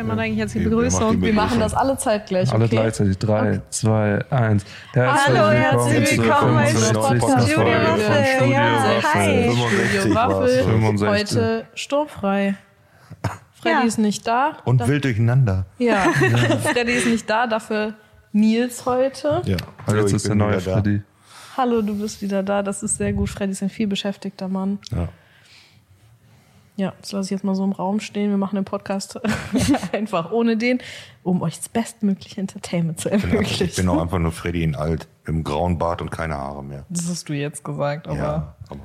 Wer macht eigentlich jetzt die Begrüßung? Wir machen das alle zeitgleich, Alle okay? gleichzeitig. Drei, zwei, eins. Hallo, herzlich willkommen bei Podcast Studio Waffel. Ja, Waffel. hi. 65 Studio. Waffel. 65. Heute sturmfrei. Freddy Ja. ist nicht da. Und Da- wild durcheinander. Ja, Freddy ist nicht da, dafür Nils heute. Ja. Jetzt ist der neue wieder da. Freddy. Hallo, du bist wieder da. Das ist sehr gut. Freddy ist ein viel beschäftigter Mann. Ja. Ja, das lasse ich jetzt mal so im Raum stehen. Wir machen den Podcast einfach ohne den, um euch das bestmögliche Entertainment zu Ich bin, einfach, ich ermöglichen. bin auch einfach nur Freddy in alt, im grauen Bart und keine Haare mehr. Das hast du jetzt gesagt, aber ja, aber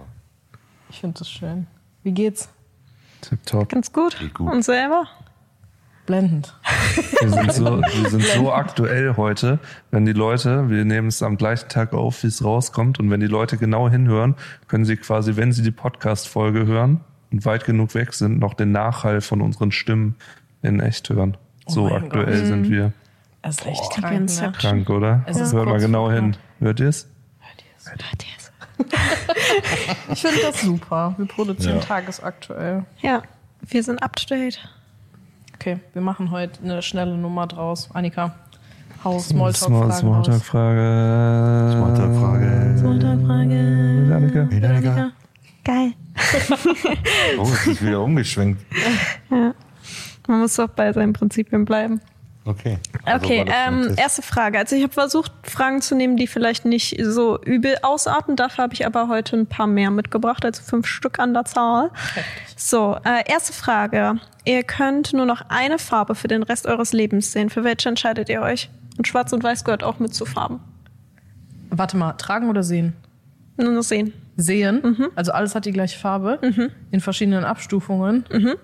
ich finde das schön. Wie geht's? Tipptopp. Ganz gut. Geht gut. Und selber? Blendend. Wir sind, so, wir sind so aktuell heute, wenn die Leute, wir nehmen es am gleichen Tag auf, wie es rauskommt, und wenn die Leute genau hinhören, können sie quasi, wenn sie die Podcast-Folge hören und weit genug weg sind, noch den Nachhall von unseren Stimmen in echt hören. So Oh mein aktuell Gott. sind wir. Das ist echt Boah. krank, ne? Krank, oder? Es ist Hört mal genau hin. Hört ihr es? Ich finde das super. Wir produzieren Ja. tagesaktuell. Ja, wir sind up to date. Okay, wir machen heute eine schnelle Nummer draus. Annika, hau Small- Smalltalk-Fragen raus. Smalltalk-Frage. Smalltalk-Frage. Smalltalk-Frage. Mit Annika. Veronika. Geil. Oh, es ist wieder umgeschwenkt. Man muss doch bei seinen Prinzipien bleiben. Okay. Also Okay, ähm, erste Frage. Also ich habe versucht, Fragen zu nehmen, die vielleicht nicht so übel ausarten. Dafür habe ich aber heute ein paar mehr mitgebracht, also fünf Stück an der Zahl. So, äh, erste Frage. Ihr könnt nur noch eine Farbe für den Rest eures Lebens sehen. Für welche entscheidet ihr euch? Und Schwarz und Weiß gehört auch mit zu Farben. Warte mal, tragen oder sehen? Nur noch sehen. Sehen, Mhm. also alles hat die gleiche Farbe, in verschiedenen Abstufungen. Mhm.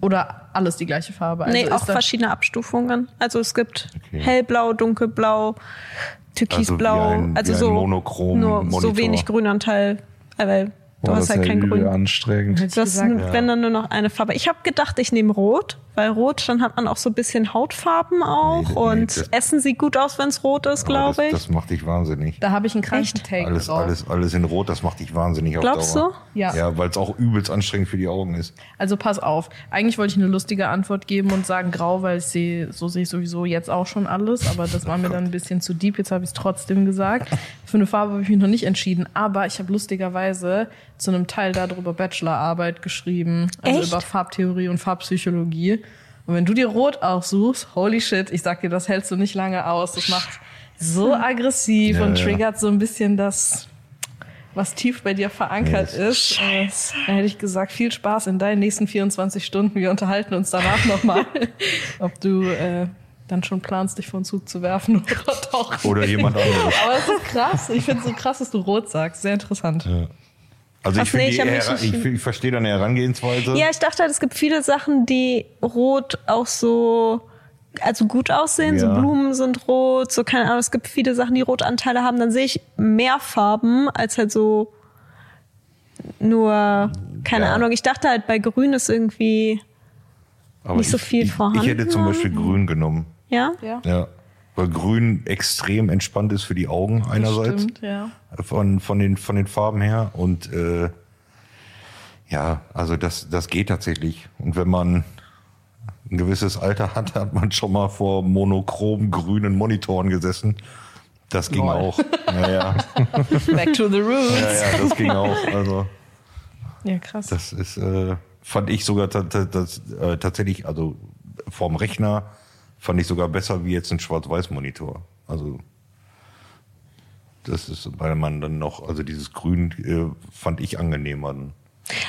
Oder alles die gleiche Farbe? Also nee, auch verschiedene Abstufungen. Also es gibt Okay. hellblau, dunkelblau, türkisblau, Also wie ein- also so monochrom nur so wenig Grünanteil, äh, weil du Boah, hast halt ja kein Grün. anstrengend. Das ist, gesagt. wenn dann nur noch eine Farbe. Ich habe gedacht, ich nehme Rot, weil Rot, dann hat man auch so ein bisschen Hautfarben auch Nee, nee, und das- Essen sieht gut aus, wenn es rot ist, glaube ich. Das macht dich wahnsinnig. Da habe ich einen kranken? Take Alles, drauf. alles, alles in Rot, das macht dich wahnsinnig auf Glaubst Dauer. du? Ja. Ja, weil es auch übelst anstrengend für die Augen ist. Also pass auf. Eigentlich wollte ich eine lustige Antwort geben und sagen grau, weil ich sehe, so sehe ich sowieso jetzt auch schon alles. Aber das war mir dann ein bisschen zu deep. Jetzt habe ich es trotzdem gesagt. Für eine Farbe habe ich mich noch nicht entschieden. Aber ich habe lustigerweise zu einem Teil darüber Bachelorarbeit geschrieben. Also Echt? über Farbtheorie und Farbpsychologie. Und wenn du dir rot aussuchst, holy shit, ich sag dir, das hältst du nicht lange aus. Das macht so aggressiv Ja, und ja. triggert so ein bisschen das, was tief bei dir verankert Ja, ist. Scheiße. Da hätte ich gesagt, viel Spaß in deinen nächsten 24 Stunden. Wir unterhalten uns danach nochmal, ob du äh, dann schon planst, dich vor den Zug zu werfen oder doch. Oder jemand anderes. Aber es ist krass. Ich finde es so krass, dass du rot sagst. Sehr interessant. Also ich, nee, ich ich, ich verstehe deine Herangehensweise. Ja, ich dachte halt, es gibt viele Sachen, die rot auch so, also gut aussehen. So Ja. Blumen sind rot, so keine Ahnung. Es gibt viele Sachen, die Rotanteile haben. Dann sehe ich mehr Farben als halt so nur, keine Ja. Ahnung. Ich dachte halt, bei Grün ist irgendwie, Aber nicht so ich, viel ich, vorhanden. Ich hätte zum Beispiel Grün genommen. ja? Ja. Ja. Weil Grün extrem entspannt ist für die Augen einerseits. Stimmt, ja. Von, von, den, von den Farben her. Und äh, ja, also das, das geht tatsächlich. Und wenn man ein gewisses Alter hat, hat man schon mal vor monochrom grünen Monitoren gesessen. Das ging Lol. auch. Ja, ja, Back to the roots. ja, ja, das ging auch. Also Ja, krass. das ist, äh, fand ich sogar das, äh, tatsächlich, also vorm Rechner fand ich sogar besser wie jetzt ein Schwarz-Weiß-Monitor. Also das ist, weil man dann noch, also dieses Grün äh, fand ich angenehmer.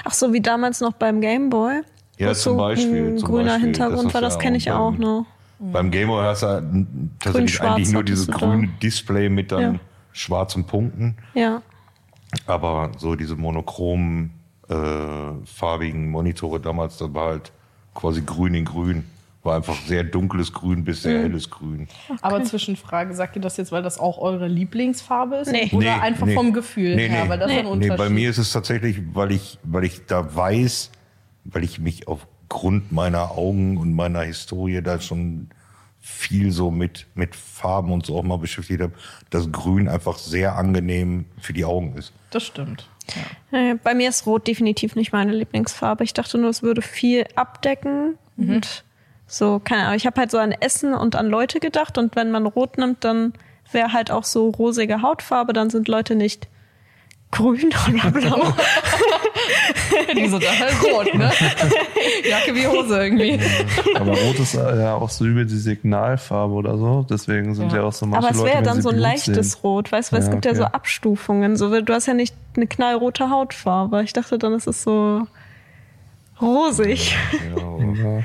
Ach so, wie damals noch beim Gameboy. Ja, zum so Beispiel, Ein zum grüner Beispiel. Hintergrund Das war, das kenne auch ich auch beim- noch. Beim Gameboy hast du tatsächlich eigentlich nur dieses da. grüne Display mit dann Ja. schwarzen Punkten. Ja. Aber so diese monochromen, äh, farbigen Monitore damals, das war halt quasi grün in grün. War einfach sehr dunkles Grün bis sehr helles Grün. Aber Zwischenfrage, sagt ihr das jetzt, weil das auch eure Lieblingsfarbe ist? Nee. Oder einfach vom Gefühl nee, her? Nee. Weil das ist ein nee, Unterschied. bei mir ist es tatsächlich, weil ich, weil ich da weiß, weil ich mich aufgrund meiner Augen und meiner Historie da schon viel so mit, mit Farben und so auch mal beschäftigt habe, dass Grün einfach sehr angenehm für die Augen ist. Das stimmt. Äh, Bei mir ist Rot definitiv nicht meine Lieblingsfarbe. Ich dachte nur, es würde viel abdecken Und so, keine Ahnung, ich habe halt so an Essen und an Leute gedacht und wenn man rot nimmt, dann wäre halt auch so rosige Hautfarbe, dann sind Leute nicht grün oder blau. Die sind dann halt rot, ne? Jacke wie Hose irgendwie. Aber rot ist ja auch so übel die Signalfarbe oder so. Deswegen sind ja, Ja. auch so manche Aber es Leute, wäre dann so ein leichtes sehen. Rot, weißt du, weil es Ja, gibt ja so okay. Abstufungen. So, du hast ja nicht eine knallrote Hautfarbe. Ich dachte dann, ist es so rosig. Ja.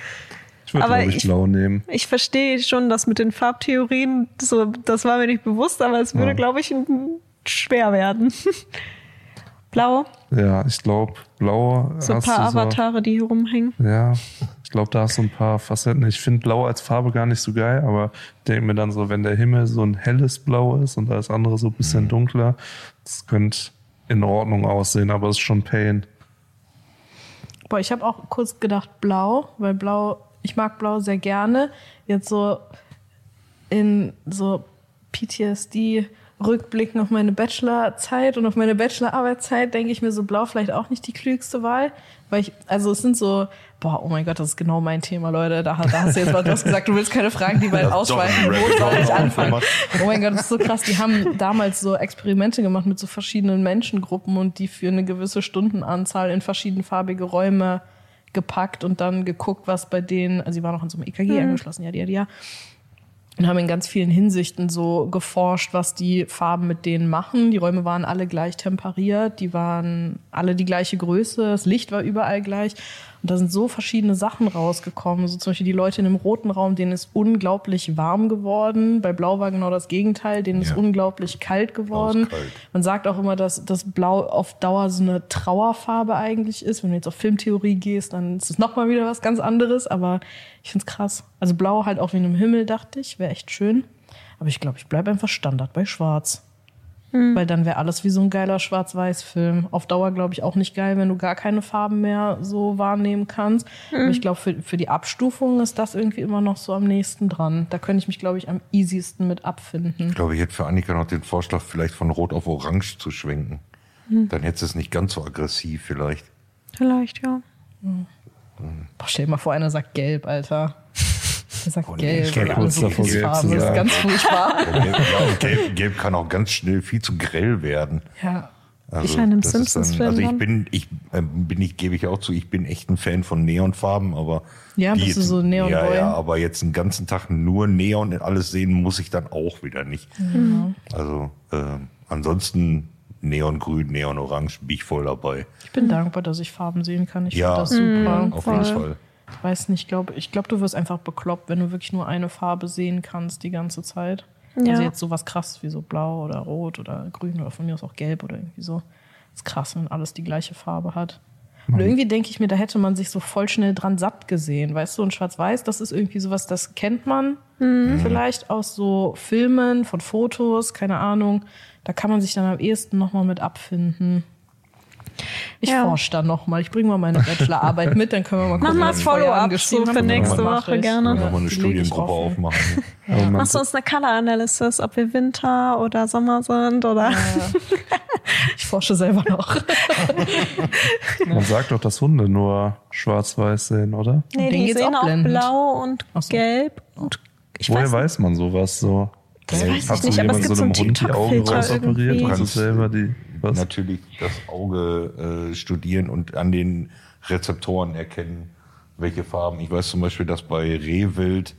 Ich würde, glaube ich, ich- blau nehmen. Ich verstehe schon, dass mit den Farbtheorien, so, das war mir nicht bewusst, aber es würde, Ja. glaube ich, schwer werden. Blau, Ja, ich glaube, blau so ein paar so, Avatare, die hier rumhängen. Ja, ich glaube, da hast du ein paar Facetten. Ich finde Blau als Farbe gar nicht so geil, aber denke mir dann so, wenn der Himmel so ein helles Blau ist und alles andere so ein bisschen dunkler, das könnte in Ordnung aussehen, aber es ist schon Pain. Boah, ich habe auch kurz gedacht blau, weil blau, ich mag blau sehr gerne. Jetzt so in so PTSD rückblicken auf meine Bachelorzeit und auf meine Bachelorarbeitszeit denke ich mir so blau vielleicht auch nicht die klügste Wahl, weil ich also es sind so boah, oh mein Gott, das ist genau mein Thema, Leute. Da, da hast du jetzt was gesagt, du willst keine Fragen, die weit ausschweifen. Wo soll ich anfangen? Oh mein Gott, das ist so krass. Die haben damals so Experimente gemacht mit so verschiedenen Menschengruppen und die für eine gewisse Stundenanzahl in verschiedenfarbige Räume gepackt und dann geguckt, was bei denen, also sie waren auch an so einem EKG angeschlossen, ja, ja, ja. Und haben in ganz vielen Hinsichten so geforscht, was die Farben mit denen machen. Die Räume waren alle gleich temperiert, die waren alle die gleiche Größe, das Licht war überall gleich. Und da sind so verschiedene Sachen rausgekommen. So zum Beispiel die Leute in dem roten Raum, denen ist unglaublich warm geworden. Bei Blau war genau das Gegenteil, denen ist Ja. unglaublich kalt geworden. kalt. Man sagt auch immer, dass das Blau auf Dauer so eine Trauerfarbe eigentlich ist. Wenn du jetzt auf Filmtheorie gehst, dann ist es nochmal wieder was ganz anderes. Aber ich find's krass. Also Blau halt auch wie in einem Himmel, dachte ich, wäre echt schön. Aber ich glaube, ich bleibe einfach Standard bei Schwarz. Weil dann wäre alles wie so ein geiler Schwarz-Weiß-Film. Auf Dauer, glaube ich, auch nicht geil, wenn du gar keine Farben mehr so wahrnehmen kannst. Aber ich glaube, für, für die Abstufung ist das irgendwie immer noch so am nächsten dran. Da könnte ich mich, glaube ich, am easiesten mit abfinden. Ich glaube, ich hätte für Annika noch den Vorschlag, vielleicht von Rot auf Orange zu schwenken. Dann hätte es nicht ganz so aggressiv vielleicht. Vielleicht, ja. Boah, stell dir mal vor, einer sagt gelb, Alter. Der sagt Oh, gelb. und kurz davor, gelb Farben. zu Das ist ganz furchtbar. Gelb, ja, gelb, gelb kann auch ganz schnell viel zu grell werden. ja. Also, Ich meine, im das ist Simpsons-Film Also ich bin, ich ähm, bin ich, gebe ich auch zu, ich bin echt ein Fan von Neonfarben, aber Ja, bist du jetzt- so Neonboy? Ja, ja, aber jetzt einen ganzen Tag nur Neon und alles sehen muss ich dann auch wieder nicht. Mhm. Also äh, ansonsten Neongrün, Neonorange bin ich voll dabei. Ich bin dankbar, dass ich Farben sehen kann. Ich Ja, finde das super. auf voll. jeden Fall. Ich weiß nicht, ich glaube, ich glaub, du wirst einfach bekloppt, wenn du wirklich nur eine Farbe sehen kannst die ganze Zeit. Ja. Also jetzt sowas krasses wie so blau oder rot oder grün oder von mir aus auch gelb oder irgendwie so. Das ist krass, wenn alles die gleiche Farbe hat. Und irgendwie denke ich mir, da hätte man sich so voll schnell dran satt gesehen. Weißt du, und Schwarz-Weiß, das ist irgendwie sowas, das kennt man vielleicht aus so Filmen, von Fotos, keine Ahnung. Da kann man sich dann am ehesten nochmal mit abfinden. Ich Ja. forsche da nochmal. Ich bringe mal meine Bachelorarbeit mit, dann können wir mal Mach gucken, mal ich vorher Follow-up so für nächste Mach Woche gerne. Dann nochmal eine Studiengruppe aufmachen. Man, Machst du uns eine Color Analysis, ob wir Winter oder Sommer sind oder? Ich forsche selber noch. man sagt doch, dass Hunde nur schwarz-weiß sehen, oder? Nee, die sehen auch auch blau und so. gelb und ich Woher weiß, weiß man sowas so? Das weiß ich nicht, aber es gibt so einen Hund die Augen TikTok-Filter rausoperiert irgendwie. Kannst selber die was? Natürlich das Auge äh, studieren und an den Rezeptoren erkennen, welche Farben. Ich weiß zum Beispiel, dass bei Rehwild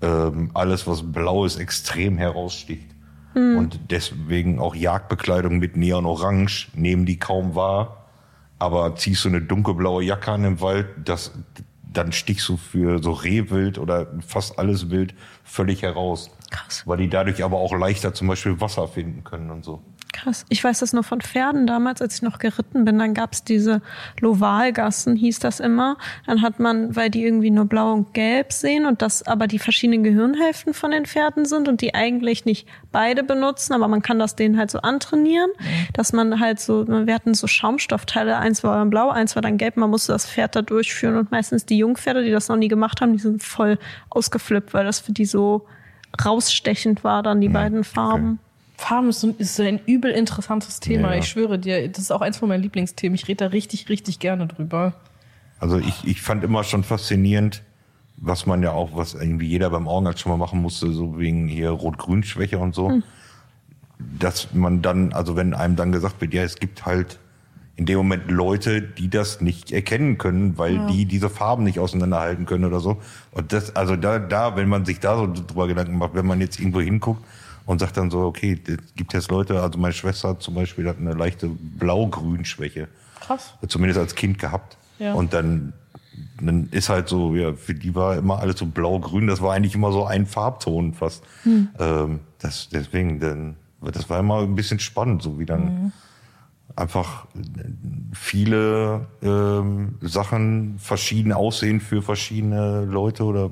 ähm, alles, was blau ist, extrem heraussticht. Und deswegen auch Jagdbekleidung mit Neon-Orange nehmen die kaum wahr. Aber ziehst du eine dunkelblaue Jacke an im Wald, das, dann stichst du für so Rehwild oder fast alles Wild völlig heraus. Krass. Weil die dadurch aber auch leichter zum Beispiel Wasser finden können und so. Krass. Ich weiß das nur von Pferden damals, als ich noch geritten bin. Dann gab's diese Lovalgassen, hieß das immer. Dann hat man, weil die irgendwie nur blau und gelb sehen und das aber die verschiedenen Gehirnhälften von den Pferden sind und die eigentlich nicht beide benutzen, aber man kann das denen halt so antrainieren, dass man halt so, wir hatten so Schaumstoffteile, eins war dann blau, eins war dann gelb, man musste das Pferd da durchführen und meistens die Jungpferde, die das noch nie gemacht haben, die sind voll ausgeflippt, weil das für die so rausstechend war, dann die beiden Farben. Farben ist, so, ist ein übel interessantes Thema. Ja. Ich schwöre dir, das ist auch eins von meinen Lieblingsthemen. Ich rede da richtig, richtig gerne drüber. Also ich, ich fand immer schon faszinierend, was man ja auch, was irgendwie jeder beim Augenarzt schon mal machen musste, so wegen hier Rot-Grün-Schwäche und so, dass man dann, also wenn einem dann gesagt wird, ja, es gibt halt in dem Moment Leute, die das nicht erkennen können, weil die diese Farben nicht auseinanderhalten können oder so. Und das, also da, da, wenn man sich da so drüber Gedanken macht, wenn man jetzt irgendwo hinguckt und sagt dann so, okay, es gibt jetzt Leute, also meine Schwester zum Beispiel hat eine leichte Blau-Grün-Schwäche. Krass. Zumindest als Kind gehabt. Ja. Und dann, dann ist halt so, ja, für die war immer alles so blau-grün, das war eigentlich immer so ein Farbton fast. Ähm, das, deswegen, dann, das war immer ein bisschen spannend, so wie dann einfach viele ähm, Sachen verschieden aussehen für verschiedene Leute oder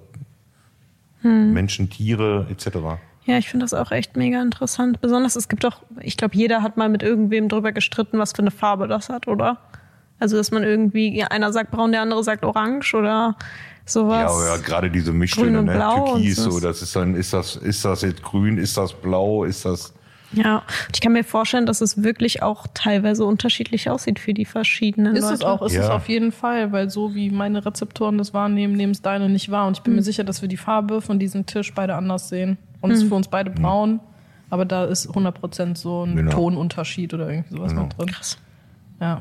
Menschen, Tiere etc. Ja, ich finde das auch echt mega interessant. Besonders, es gibt doch, ich glaube, jeder hat mal mit irgendwem drüber gestritten, was für eine Farbe das hat, oder? Also, dass man irgendwie, ja, einer sagt braun, der andere sagt orange oder sowas. Ja, aber ja, gerade diese Grün Mischtöne, und ne? Blau Türkis, so. so, das ist dann, ist das, ist das jetzt grün, ist das blau, ist das, Ja, und ich kann mir vorstellen, dass es wirklich auch teilweise unterschiedlich aussieht für die verschiedenen Ist Leute. es auch, ist es Ja. auf jeden Fall, weil so wie meine Rezeptoren das wahrnehmen, nehmen es deine nicht wahr. Und ich bin mir sicher, dass wir die Farbe von diesem Tisch beide anders sehen. Und es ist für uns beide braun, aber da ist 100% so ein Genau. Tonunterschied oder irgendwie sowas Genau. mit drin. Krass. Ja,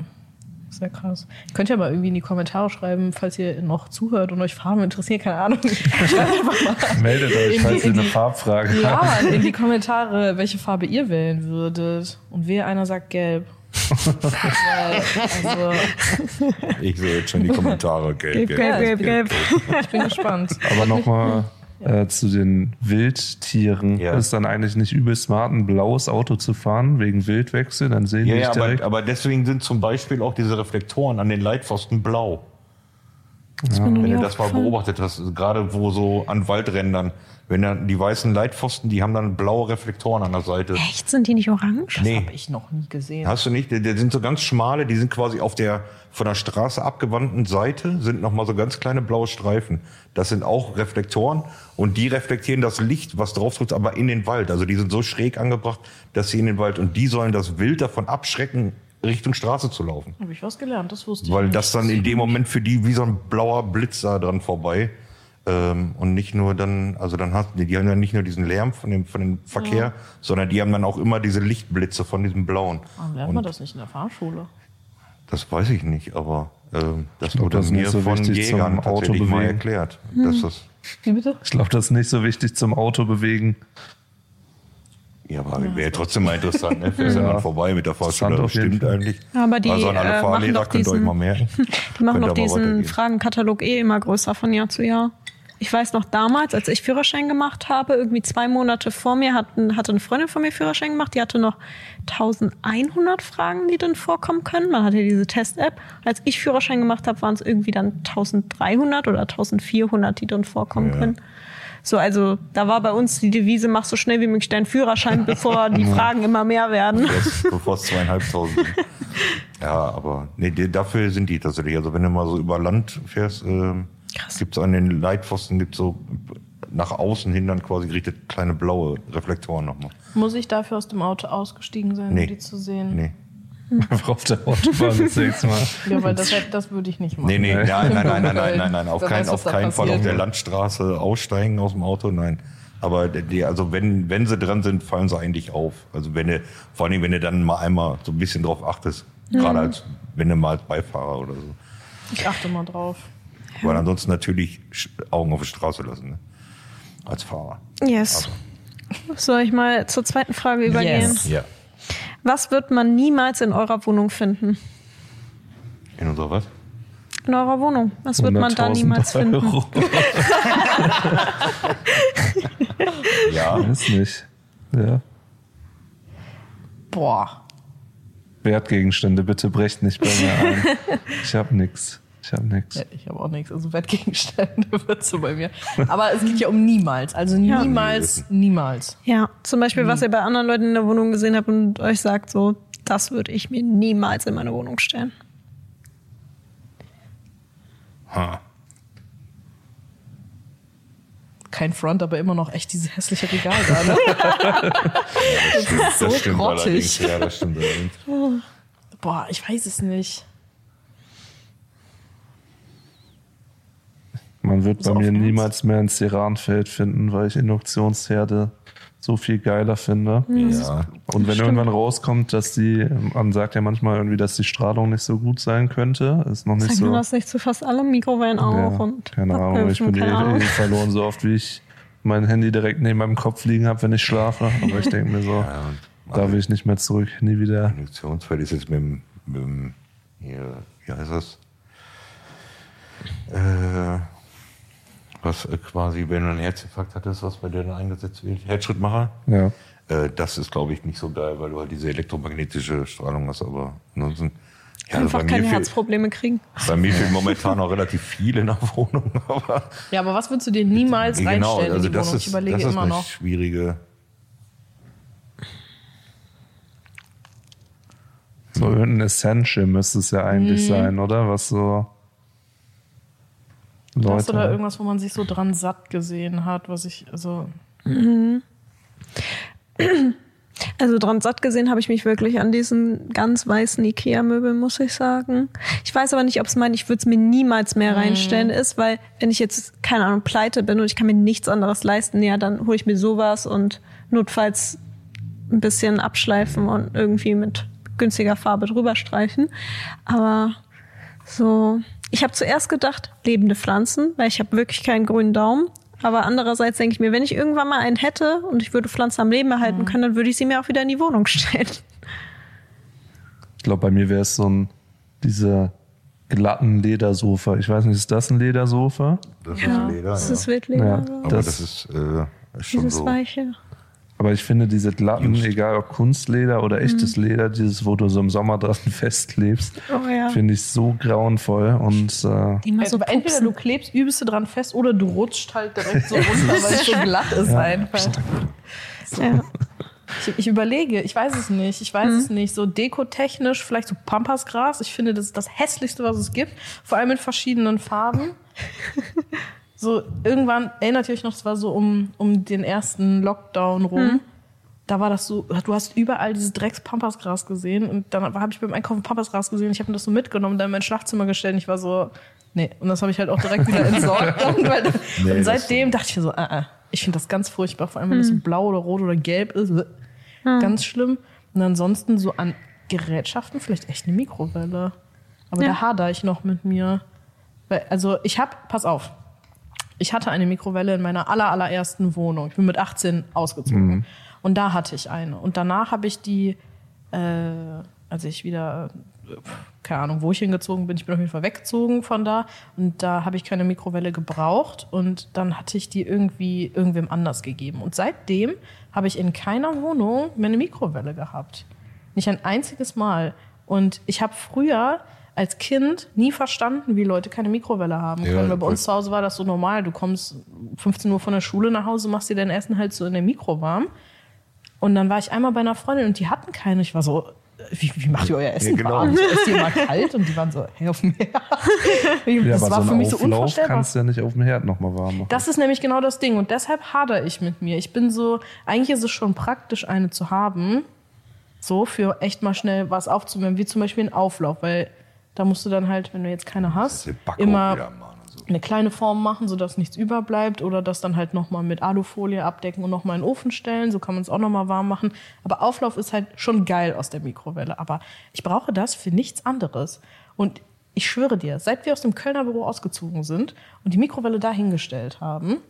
sehr krass. Könnt ihr mal irgendwie in die Kommentare schreiben, falls ihr noch zuhört und euch Farben interessieren, keine Ahnung. Schreibt einfach mal. Meldet euch, In falls die- ihr in eine die- Farbfrage Ja, habt. Mann, in die Kommentare, welche Farbe ihr wählen würdet. Und wer einer sagt gelb. Weil, also, ich sehe jetzt schon die Kommentare, gelb, Gelb, gelb. gelb, gelb, gelb. ich bin gespannt. Aber nochmal äh, zu den Wildtieren. Ja. Ist dann eigentlich nicht übel smart, ein blaues Auto zu fahren wegen Wildwechsel? Dann sehen Ja, die ja, direkt. aber, aber deswegen sind zum Beispiel auch diese Reflektoren an den Leitpfosten blau. Noch Wenn du das mal beobachtet hast, gerade wo so an Waldrändern, wenn dann die weißen Leitpfosten, die haben dann blaue Reflektoren an der Seite. Echt? Sind die nicht orange? Nee, Hab ich noch nie gesehen. hast du nicht? Die, die sind so ganz schmale, die sind quasi auf der von der Straße abgewandten Seite, sind nochmal so ganz kleine blaue Streifen. Das sind auch Reflektoren und die reflektieren das Licht, was drauf drückt, aber in den Wald. Also die sind so schräg angebracht, dass sie in den Wald und die sollen das Wild davon abschrecken, Richtung Straße zu laufen. Habe ich was gelernt, das wusste ich Weil nicht. das dann in dem Moment für die wie so ein blauer Blitz da dran vorbei. Ähm, und nicht nur dann, also dann hast die haben ja nicht nur diesen Lärm von dem, von dem Verkehr, sondern die haben dann auch immer diese Lichtblitze von diesem blauen. Warum lernt und man das nicht in der Fahrschule? das weiß ich nicht, aber ähm, das glaub, wurde das mir so von Jägern tatsächlich mal erklärt. Dass das, Wie bitte? Ich glaube, das ist nicht so wichtig zum Auto bewegen. ja, aber wäre trotzdem mal interessant, ne? Fährst ja. Ja. dann vorbei mit der Fahrschule, das stimmt eigentlich. Aber die, also an alle äh, machen Fahrlehrer könnt ihr euch diesen- mal merken. Die machen doch diesen. Fragenkatalog eh immer größer von Jahr zu Jahr. Ich weiß noch damals, als ich Führerschein gemacht habe, irgendwie zwei Monate vor mir hatten, hatte eine Freundin von mir Führerschein gemacht, die hatte noch 1100 Fragen, die dann vorkommen können. Man hatte diese Test-App. Als ich Führerschein gemacht habe, waren es irgendwie dann 1300 oder 1400, die dann vorkommen Ja. können. So, also da war bei uns die Devise, mach so schnell wie möglich deinen Führerschein, bevor die Fragen immer mehr werden. Bevor es zweieinhalbtausend. Ja, aber nee, dafür sind die tatsächlich. Also wenn du mal so über Land fährst, ähm, Krass. gibt's an den Leitpfosten gibt's so nach außen hin dann quasi gerichtet kleine blaue Reflektoren nochmal. Muss ich dafür aus dem Auto ausgestiegen sein, Nee. um die zu sehen? Nee. Einfach auf der Autobahn das nächste Mal. Ja, weil das, das würde ich nicht machen. Nee, nee, Nee. nein, nein, nein, nein, nein, nein, nein. Auf was auf keinen Fall auf der Landstraße aussteigen aus dem Auto, nein. Aber die, also wenn, wenn sie dran sind, fallen sie eigentlich auf. Also wenn du, vor allem wenn du dann mal einmal so ein bisschen drauf achtest, gerade als, wenn du mal als Beifahrer oder so. Ich achte mal drauf. Weil ansonsten natürlich Augen auf die Straße lassen, ne? Als Fahrer. Yes. Soll ich mal zur zweiten Frage übergehen? Yes. Ja. Was wird man niemals in eurer Wohnung finden? In unserer was? In eurer Wohnung. Was wird man da 100.000 niemals finden? Ja. Weiß nicht. Ja. Boah. Wertgegenstände, bitte brecht nicht bei mir ein. Ich hab nix. Ich hab nix. Ja, ich habe auch nichts. Also Wettgegenstände wird so bei mir. Aber es geht ja um niemals. Also Ja. niemals, niemals. Ja, zum Beispiel, was ihr bei anderen Leuten in der Wohnung gesehen habt und euch sagt, so, das würde ich mir niemals in meine Wohnung stellen. Ha. Kein Front, aber immer noch echt diese hässliche Regal da. Ne? Das, so stimmt grottig. allerdings. Ja, das stimmt allerdings. Boah, ich weiß es nicht. Man wird bei mir niemals mehr ein Ceranfeld finden, weil ich Induktionsherde so viel geiler finde. Ja. Und wenn Stimmt. irgendwann rauskommt, dass die, man sagt ja manchmal irgendwie, dass die Strahlung nicht so gut sein könnte, ist noch nicht Sagt so. man das nicht zu fast allem Mikrowellen auch? Ja, und keine Ahnung, ich bin eh, Ahnung. eh verloren, so oft wie ich mein Handy direkt neben meinem Kopf liegen habe, wenn ich schlafe. Aber ich denke mir so, Ja, da will ich nicht mehr zurück, nie wieder. Induktionsfeld ist jetzt mit dem, mit dem hier, wie heißt das? Äh, was äh, quasi, wenn du einen Herzinfarkt hattest, was bei dir dann eingesetzt wird, Herzschrittmacher. Ja. Äh, das ist, glaube ich, nicht so geil, weil du halt diese elektromagnetische Strahlung hast, aber ansonsten. Ja, also Einfach bei, keine Herzprobleme kriegen. bei mir fehlt momentan noch relativ viel in der Wohnung, aber Ja, aber was würdest du dir niemals reinstellen genau, also in die das Wohnung? ist, ich überlege das ist immer eine noch. schwierige. So irgendein Essential müsste es ja eigentlich Mhm. sein, oder? Was so Hast du da Leute. irgendwas, wo man sich so dran satt gesehen hat, was ich, also, Also dran satt gesehen habe ich mich wirklich an diesen ganz weißen Ikea-Möbeln, muss ich sagen. Ich weiß aber nicht, ob es mein, ich würde es mir niemals mehr reinstellen ist, weil wenn ich jetzt, keine Ahnung, pleite bin und ich kann mir nichts anderes leisten, ja, dann hole ich mir sowas und notfalls ein bisschen abschleifen und irgendwie mit günstiger Farbe drüber streichen. Aber so, ich habe zuerst gedacht, lebende Pflanzen, weil ich habe wirklich keinen grünen Daumen. Aber andererseits denke ich mir, wenn ich irgendwann mal einen hätte und ich würde Pflanzen am Leben erhalten können, dann würde ich sie mir auch wieder in die Wohnung stellen. Ich glaube, bei mir wäre es so ein, diese glatten Ledersofa. Ich weiß nicht, ist das ein Ledersofa? Das Ja, ist Leder. das ja. ist Wildleder. Ja. aber aber das- das, ist, äh, ist schon Dieses so. Weiche. Aber ich finde diese glatten, Just. egal ob Kunstleder oder echtes Mhm. Leder, dieses, wo du so im Sommer dran festklebst, Oh ja. finde ich so grauenvoll. Und äh, Die so entweder pupsen. du klebst übelst du dran fest oder du rutscht halt direkt so runter, weil es so glatt ist einfach. Ja. Ich, ich überlege, ich weiß es nicht, ich weiß Mhm. es nicht. So dekotechnisch, vielleicht so Pampasgras. Ich finde, das ist das hässlichste, was es gibt. Vor allem in verschiedenen Farben. So, irgendwann erinnert ihr euch noch, es war so um, um den ersten Lockdown rum. Mhm. Da war das so, du hast überall dieses Drecks Pampasgras gesehen und dann habe ich beim Einkaufen Pampasgras gesehen. Ich habe mir das so mitgenommen, dann in mein Schlafzimmer gestellt und ich war so, nee. Und das habe ich halt auch direkt wieder entsorgt. weil, Nee, und seitdem dachte ich mir so, äh, äh. ich finde das ganz furchtbar, vor allem wenn das so blau oder rot oder gelb ist. Ganz schlimm. Und ansonsten so an Gerätschaften vielleicht echt eine Mikrowelle. Aber Ja. da hader ich noch mit mir. Weil, also ich habe, pass auf, ich hatte eine Mikrowelle in meiner aller, allerersten Wohnung. Ich bin mit 18 ausgezogen. Und da hatte ich eine. Und danach habe ich die, äh, als ich wieder, äh, keine Ahnung, wo ich hingezogen bin, ich bin auf jeden Fall weggezogen von da. Und da habe ich keine Mikrowelle gebraucht. Und dann hatte ich die irgendwie irgendwem anders gegeben. Und seitdem habe ich in keiner Wohnung mehr eine Mikrowelle gehabt. Nicht ein einziges Mal. Und ich habe früher als Kind nie verstanden, wie Leute keine Mikrowelle haben Ja, können. Weil bei uns zu Hause war das so normal. Du kommst 15 Uhr von der Schule nach Hause, machst dir dein Essen halt so in der Mikro warm. Und dann war ich einmal bei einer Freundin und die hatten keine. Ich war so, wie, wie macht ihr euer Essen genau. warm? So, Ist die immer kalt? Und die waren so, hey, auf dem Herd. ja, das aber war so für einen mich so Auflauf unvorstellbar. kannst du ja nicht auf dem Herd nochmal warm machen. Das ist nämlich genau das Ding. Und deshalb hader ich mit mir. Ich bin so, eigentlich ist es schon praktisch, eine zu haben. So, für echt mal schnell was aufzuwärmen, wie zum Beispiel ein Auflauf. Weil da musst du dann halt, wenn du jetzt keine hast, immer so. eine kleine Form machen, sodass nichts überbleibt. Oder das dann halt nochmal mit Alufolie abdecken und nochmal in den Ofen stellen. So kann man es auch nochmal warm machen. Aber Auflauf ist halt schon geil aus der Mikrowelle. Aber ich brauche das für nichts anderes. Und ich schwöre dir, seit wir aus dem Kölner Büro ausgezogen sind und die Mikrowelle dahingestellt haben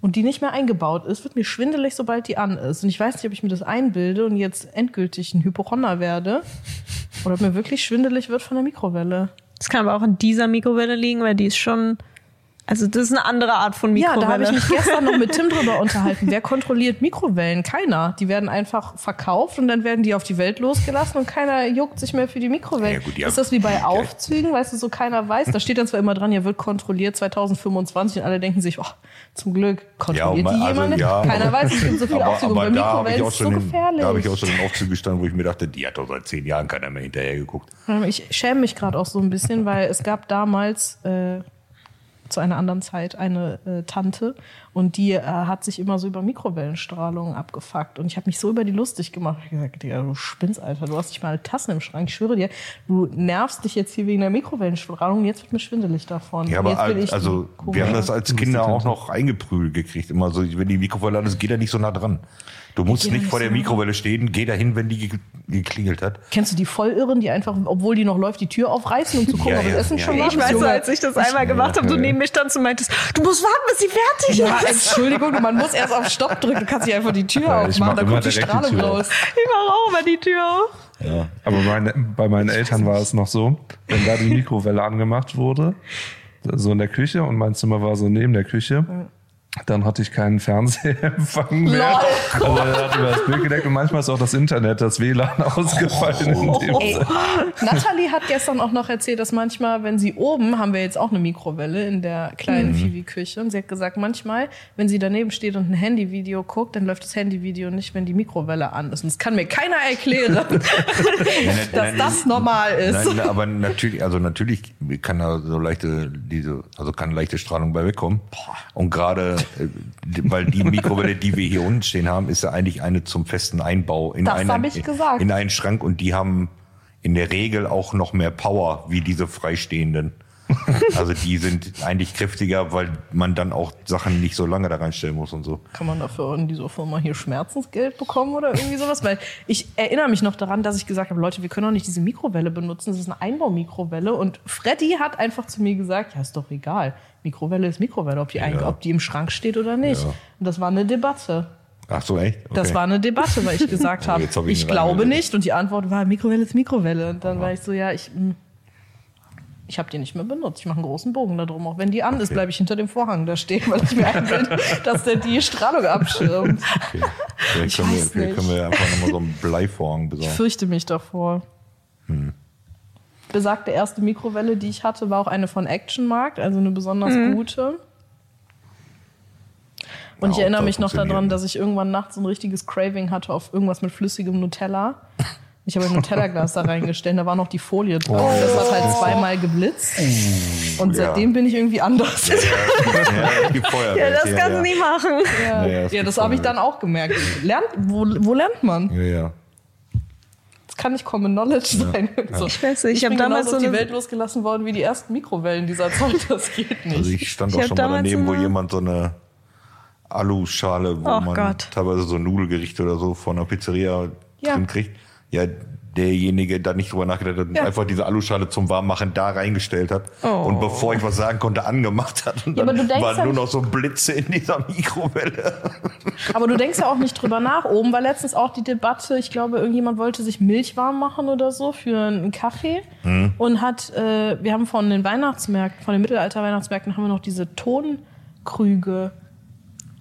und die nicht mehr eingebaut ist, wird mir schwindelig, sobald die an ist. Und ich weiß nicht, ob ich mir das einbilde und jetzt endgültig ein Hypochonder werde oder ob mir wirklich schwindelig wird von der Mikrowelle. Das kann aber auch an dieser Mikrowelle liegen, weil die ist schon, also das ist eine andere Art von Ja, Mikrowelle. da habe ich mich gestern noch mit Tim drüber unterhalten. Wer kontrolliert Mikrowellen? Keiner. Die werden einfach verkauft und dann werden die auf die Welt losgelassen und keiner juckt sich mehr für die Mikrowellen. Ja, gut, die ist das wie bei Aufzügen, weißt du, so keiner weiß. Da steht dann zwar immer dran, ja, wird kontrolliert 2025 und alle denken sich, oh, zum Glück kontrolliert Ja, die also, jemand. ja. keiner weiß, es gibt so viele Aber, Aufzüge. und aber bei Mikrowellen ist es so gefährlich. da habe ich auch schon in Aufzügen gestanden, wo ich mir dachte, die hat doch seit zehn Jahren keiner mehr hinterher geguckt. Ich schäme mich gerade auch so ein bisschen, weil es gab damals, äh, zu einer anderen Zeit eine äh, Tante und die äh, hat sich immer so über Mikrowellenstrahlung abgefuckt und ich habe mich so über die lustig gemacht. Ich hab gesagt, Digga, du spinnst, Alter, du hast nicht mal Tassen im Schrank. Ich schwöre dir, du nervst dich jetzt hier wegen der Mikrowellenstrahlung jetzt wird mir schwindelig davon. Ja, aber ich also wir haben das als Kinder auch noch eingeprügelt gekriegt. Immer so, wenn die Mikrowelle an ist, geht er nicht so nah dran. Du musst nicht nicht vor der Mikrowelle stehen, geh dahin, wenn die ge- geklingelt hat. Kennst du die Vollirren, die einfach, obwohl die noch läuft, die Tür aufreißen, um zu gucken, Ja, ob das ja, Essen ja, schon ja. Ich weiß als ich das einmal gemacht habe, du neben mir standst und meintest, du musst warten, bis sie fertig Ja. Entschuldigung, man muss erst auf Stopp drücken, du kannst nicht einfach die Tür Ja, ich aufmachen, mach dann immer kommt die die Strahlung auf. raus. Ich mach auch mal die Tür auf. Aber meine, bei meinen Eltern war es noch so, wenn da die Mikrowelle angemacht wurde, so in der Küche und mein Zimmer war so neben der Küche, dann hatte ich keinen Fernsehempfang mehr. Lol. Also er hat über das Bild gedeckt und manchmal ist auch das Internet, das WLAN ausgefallen. In dem Ey, Sinne. Nathalie hat gestern auch noch erzählt, dass manchmal, wenn sie oben, haben wir jetzt auch eine Mikrowelle in der kleinen Fivi-Küche, und sie hat gesagt, manchmal, wenn sie daneben steht und ein Handyvideo guckt, dann läuft das Handyvideo nicht, wenn die Mikrowelle an ist. Und das kann mir keiner erklären, dass das normal ist. Nein, aber natürlich, also natürlich kann da so leichte, diese, also kann leichte Strahlung bei wegkommen. Und gerade, weil die Mikrowelle, die wir hier unten stehen haben, ist ja eigentlich eine zum festen Einbau in Das einen, ich gesagt. in einen Schrank und die haben in der Regel auch noch mehr Power wie diese freistehenden. Also die sind eigentlich kräftiger, weil man dann auch Sachen nicht so lange da reinstellen muss und so. Kann man dafür in dieser Firma hier Schmerzensgeld bekommen oder irgendwie sowas? Weil ich erinnere mich noch daran, dass ich gesagt habe, Leute, wir können doch nicht diese Mikrowelle benutzen. Das ist eine Einbaumikrowelle. Und Freddy hat einfach zu mir gesagt, ja, ist doch egal. Mikrowelle ist Mikrowelle, ob die, ein, ob die im Schrank steht oder nicht. Ja. Und das war eine Debatte. Ach so, echt? Okay. Das war eine Debatte, weil ich gesagt Oh, habe, hab ich ich glaube nicht. Und die Antwort war, Mikrowelle ist Mikrowelle. Und dann war ich so, ja, ich, hm, ich habe die nicht mehr benutzt. Ich mache einen großen Bogen da drum. Auch wenn die an ist, bleibe ich hinter dem Vorhang da stehen, weil ich mir einbilde, dass der die Strahlung abschirmt. Okay. Vielleicht, Ich können wir, vielleicht können wir einfach nochmal so einen Bleivorhang Ich besorgen. fürchte mich davor. Hm. Besagte erste Mikrowelle, die ich hatte, war auch eine von Action Markt, also eine besonders gute. Und ich Ja, erinnere auch mich noch daran, dass ich irgendwann nachts so ein richtiges Craving hatte auf irgendwas mit flüssigem Nutella. Ich habe ein Nutella-Glas da reingestellt, da war noch die Folie drauf. Und das hat halt zweimal geblitzt. Und Oh. ja. seitdem bin ich irgendwie anders. Ja, Feuerwehr. Ja, das kannst du nicht machen. Ja, Ja, das ja, das habe ich dann dann auch gemerkt. Lernt, wo, wo lernt man? Ja, ja. Kann nicht Common Knowledge sein. So. Ich weiß nicht, ich hab bin damals genauso so auf die Welt losgelassen worden wie die ersten Mikrowellen dieser Zeit. Das geht nicht. Also ich stand Ich auch schon mal daneben, wo eine- jemand so eine Aluschale, wo Oh man Gott. teilweise so Nudelgerichte oder so von einer Pizzeria Ja. drin kriegt. Ja, derjenige da nicht drüber nachgedacht hat und Ja. einfach diese Aluschale zum Warmmachen da reingestellt hat Oh. und bevor ich was sagen konnte, angemacht hat. Und Ja, aber dann du denkst waren nur noch so Blitze in dieser Mikrowelle. Aber du denkst ja auch nicht drüber nach. Oben war letztens auch die Debatte, ich glaube, irgendjemand wollte sich Milch warm machen oder so für einen Kaffee. Mhm. Und hat, äh, wir haben von den Weihnachtsmärkten, von den Mittelalter-Weihnachtsmärkten, haben wir noch diese Tonkrüge.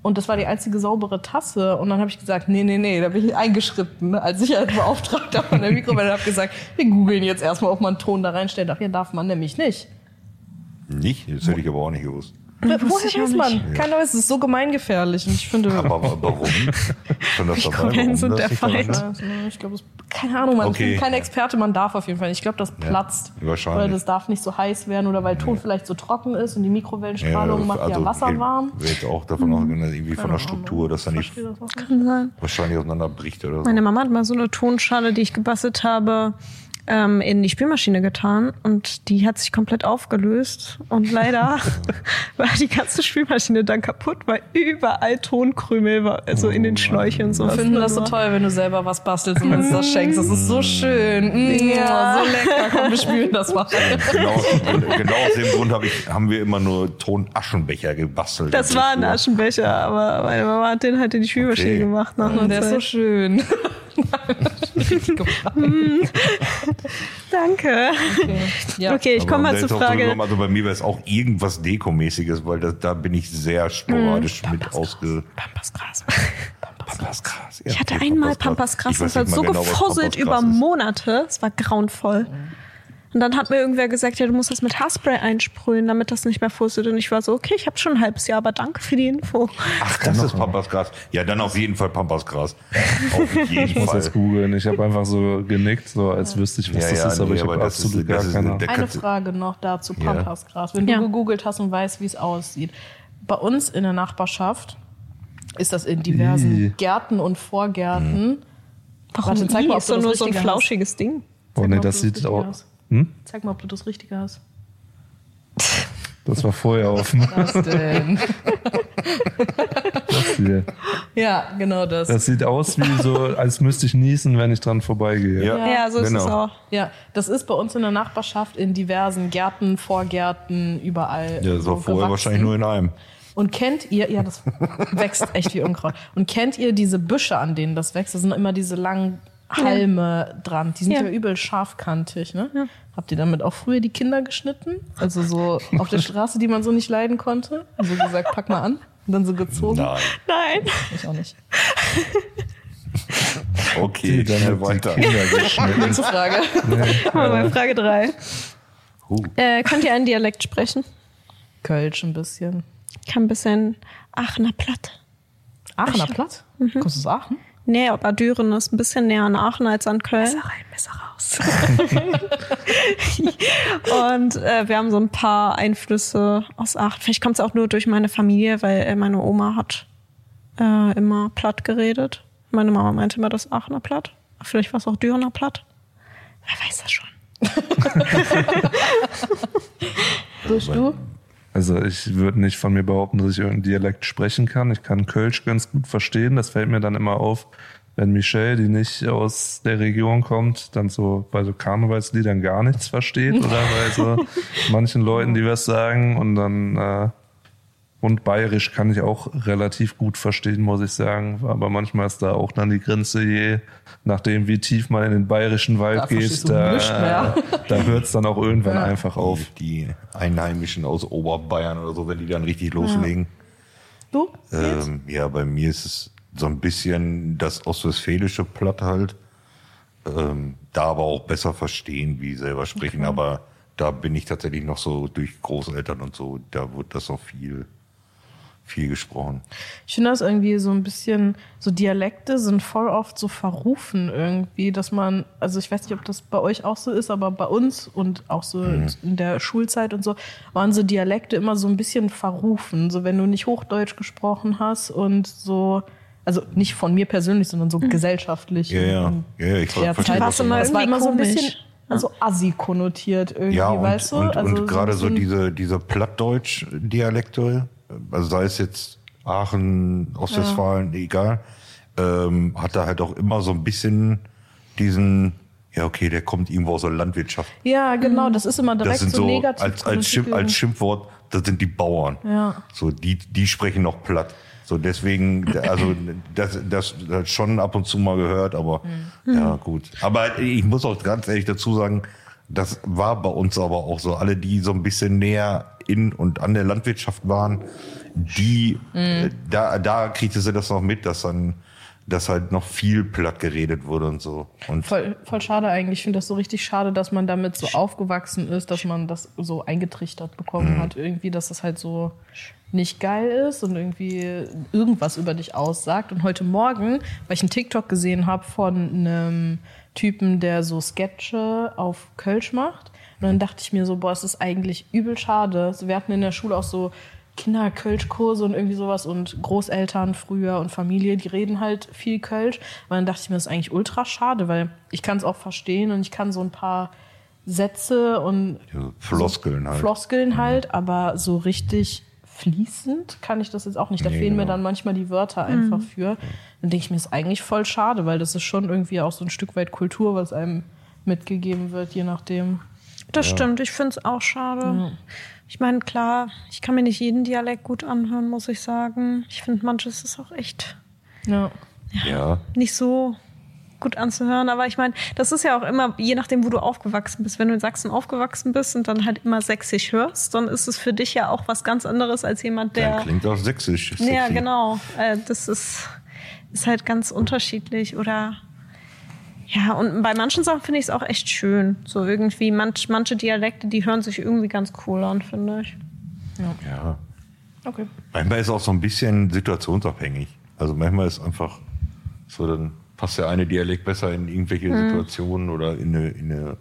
Und das war die einzige saubere Tasse. Und dann habe ich gesagt, nee, nee, nee, da bin ich eingeschritten als Sicherheitsbeauftragter von der Mikrowelle. habe gesagt, wir googeln jetzt erstmal, ob man Ton da reinstellen darf. Ja, darf man nämlich nicht. Nicht? Das hätte ich aber auch nicht gewusst. Woher ich weiß man? Keiner weiß, es ist so gemeingefährlich. Und ich finde, Aber warum? Schon das warum sind das der Feind. ich glaube, es- keine Ahnung, man, ich Okay. bin kein Experte, man darf auf jeden Fall nicht. Ich glaube, das platzt. wahrscheinlich. Oder das darf nicht so heiß werden oder weil Ton vielleicht so trocken ist und die Mikrowellenstrahlung macht ja Wasser also ich warm. Wäre jetzt auch davon ausgegangen, dass irgendwie von der Struktur, dass dann nicht das. Kann sein. wahrscheinlich auseinanderbricht oder so. Meine Mama hat mal so eine Tonschale, die ich gebastelt habe, ähm, in die Spülmaschine getan und die hat sich komplett aufgelöst und leider war die ganze Spülmaschine dann kaputt, weil überall Tonkrümel war, also in den Schläuchen und so. Wir finden das so toll, wenn du selber was bastelst und uns das schenkst. Das ist so schön. Mm, Ja. So lecker. Komm, wir spülen das mal. genau, genau aus dem Grund hab ich, haben wir immer nur Tonaschenbecher gebastelt. Das war ein Aschenbecher, aber meine Mama hat den halt in die Spülmaschine Okay. gemacht. Nach Und einer der ist so schön. Danke. Okay, ja. Okay, ich komme mal zur Frage. Also bei mir wäre es auch irgendwas Dekomäßiges, weil das, da bin ich sehr sporadisch mit ausge... Pampasgras. Pampasgras. Ich hatte einmal Pampasgras und das hat mal so genau, was gefusselt über. Monate. Es war grauenvoll. Und dann hat mir irgendwer gesagt, ja, du musst das mit Haarspray einsprühen, damit das nicht mehr fusselt. Und ich war so, okay, ich habe schon ein halbes Jahr, aber danke für die Info. Ach, das ist Pampasgras. Ja, dann auf jeden Fall Pampasgras. Auf jeden Ich muss Fall. das googeln. Ich habe einfach so genickt, so als wüsste ich, was Ja, das ja, ist, aber nee, ich habe das absolut ist- gar das ist- keine Ahnung. Eine Frage noch dazu. Pampasgras. Wenn Ja. du gegoogelt hast und weißt, wie es aussieht. Bei uns in der Nachbarschaft ist das in diversen Ih. Gärten und Vorgärten. Warum Warte, zeig I? mal, ob ist doch das nur so ein flauschiges Ding. Oh nee, das sieht auch. hast. Hm? Zeig mal, ob du das Richtige hast. Das war vorher offen. Was denn? Das hier. ja, genau das. Das sieht aus wie so, als müsste ich niesen, wenn ich dran vorbeigehe. Ja, Ja, so ist es genau. auch. Ja, das ist bei uns in der Nachbarschaft in diversen Gärten, Vorgärten, überall. Ja, das war so vorher gewachsen. wahrscheinlich nur in einem. Und kennt ihr, ja, das wächst echt wie Unkraut. Und kennt ihr diese Büsche, an denen das wächst? Da sind immer diese langen Halme dran. Die sind ja, Ja. übel scharfkantig, ne? Habt ihr damit auch früher die Kinder geschnitten? Also so auf der Straße, die man so nicht leiden konnte? So gesagt, pack mal an. Und dann so gezogen? Nein. Nein. Ich auch nicht. Okay, Die dann schnell weiter. Kinder geschnitten. Nächste Frage. Mal bei Frage drei. Huh. Äh, könnt ihr einen Dialekt sprechen? Kölsch ein bisschen. Ich kann ein bisschen Aachener Platt. Aachener Platt? Mhm. Kommst du aus Aachen? Nee, aber Düren ist ein bisschen näher an Aachen als an Köln. rein, besser raus. Und äh, wir haben so ein paar Einflüsse aus Aachen. Vielleicht kommt es auch nur durch meine Familie, weil äh, meine Oma hat äh, immer platt geredet. Meine Mama meinte immer das Aachener Platt. Vielleicht war es auch Dürener Platt. Wer weiß das schon. Durch du? Also ich würde nicht von mir behaupten, dass ich irgendeinen Dialekt sprechen kann. Ich kann Kölsch ganz gut verstehen. Das fällt mir dann immer auf, wenn Michelle, die nicht aus der Region kommt, dann so bei so Karnevalsliedern gar nichts versteht oder bei so manchen Leuten, die was sagen und dann äh, und Bayerisch kann ich auch relativ gut verstehen, muss ich sagen. Aber manchmal ist da auch dann die Grenze, je nachdem, wie tief man in den bayerischen Wald Da geht, da, da hört es dann auch irgendwann einfach auf. Die Einheimischen aus Oberbayern oder so, wenn die dann richtig loslegen. Du? Ähm, ja, bei mir ist es so ein bisschen das ostwestfälische Platt halt. Ähm, da aber auch besser verstehen, wie selber sprechen. Aber da bin ich tatsächlich noch so durch Großeltern und so, da wird das noch viel, viel gesprochen. Ich finde das irgendwie so ein bisschen, so Dialekte sind voll oft so verrufen irgendwie, dass man, also ich weiß nicht, ob das bei euch auch so ist, aber bei uns und auch so in der Schulzeit und so, waren so Dialekte immer so ein bisschen verrufen. So wenn du nicht Hochdeutsch gesprochen hast und so, also nicht von mir persönlich, sondern so gesellschaftlich. Ja, ja. Ja, ja, ich der verstehe, Zeit. Das war immer so ein bisschen, also assi konnotiert irgendwie, Ja, und, weißt du? und, also und gerade so, ein- diese, diese Plattdeutsch-Dialekte, also sei es jetzt Aachen, Ostwestfalen, egal, ähm, hat da halt auch immer so ein bisschen diesen, ja okay, der kommt irgendwo aus der Landwirtschaft. Ja, genau, das ist immer direkt so, so, negativ. als, als, konnotiert. als Schimpfwort, das sind die Bauern. Ja. So, die, die sprechen noch platt. So, deswegen, also, das, das, das schon ab und zu mal gehört, aber, Mhm. ja, gut. Aber ich muss auch ganz ehrlich dazu sagen, das war bei uns aber auch so. Alle, die so ein bisschen näher in und an der Landwirtschaft waren, die, Mhm. äh, da, da kriegte sie das noch mit, dass dann, dass halt noch viel platt geredet wurde und so. Und Voll, voll schade eigentlich. Ich finde das so richtig schade, dass man damit so aufgewachsen ist, dass man das so eingetrichtert bekommen hat. Irgendwie, dass das halt so nicht geil ist und irgendwie irgendwas über dich aussagt. Und heute Morgen, weil ich einen TikTok gesehen habe von einem Typen, der so Sketche auf Kölsch macht. Und dann dachte ich mir so, boah, es ist eigentlich übel schade. Wir hatten in der Schule auch so Kinder-Kölsch-Kurse und irgendwie sowas und Großeltern früher und Familie, die reden halt viel Kölsch. Aber dann dachte ich mir, das ist eigentlich ultra schade, weil ich kann es auch verstehen und ich kann so ein paar Sätze und ja, Floskeln halt. Floskeln halt, aber so richtig fließend kann ich das jetzt auch nicht. Da Nee, fehlen mir genau. dann manchmal die Wörter einfach für. Dann denke ich mir, ist eigentlich voll schade, weil das ist schon irgendwie auch so ein Stück weit Kultur, was einem mitgegeben wird, je nachdem. Das stimmt, ich finde es auch schade. Ich meine, klar, ich kann mir nicht jeden Dialekt gut anhören, muss ich sagen. Ich finde, manches ist auch echt Ja. Ja. nicht so gut anzuhören. Aber ich meine, das ist ja auch immer, je nachdem, wo du aufgewachsen bist. Wenn du in Sachsen aufgewachsen bist und dann halt immer sächsisch hörst, dann ist es für dich ja auch was ganz anderes als jemand, Der der. klingt auch sächsisch. Ja, sexy. genau. Äh, das ist, ist halt ganz unterschiedlich. Oder Ja, und bei manchen Sachen finde ich es auch echt schön. So irgendwie, manch, manche Dialekte, die hören sich irgendwie ganz cool an, finde ich. Ja. Okay. Manchmal ist auch so ein bisschen situationsabhängig. Also manchmal ist einfach so, dann passt der eine Dialekt besser in irgendwelche Situationen oder in eine, in eine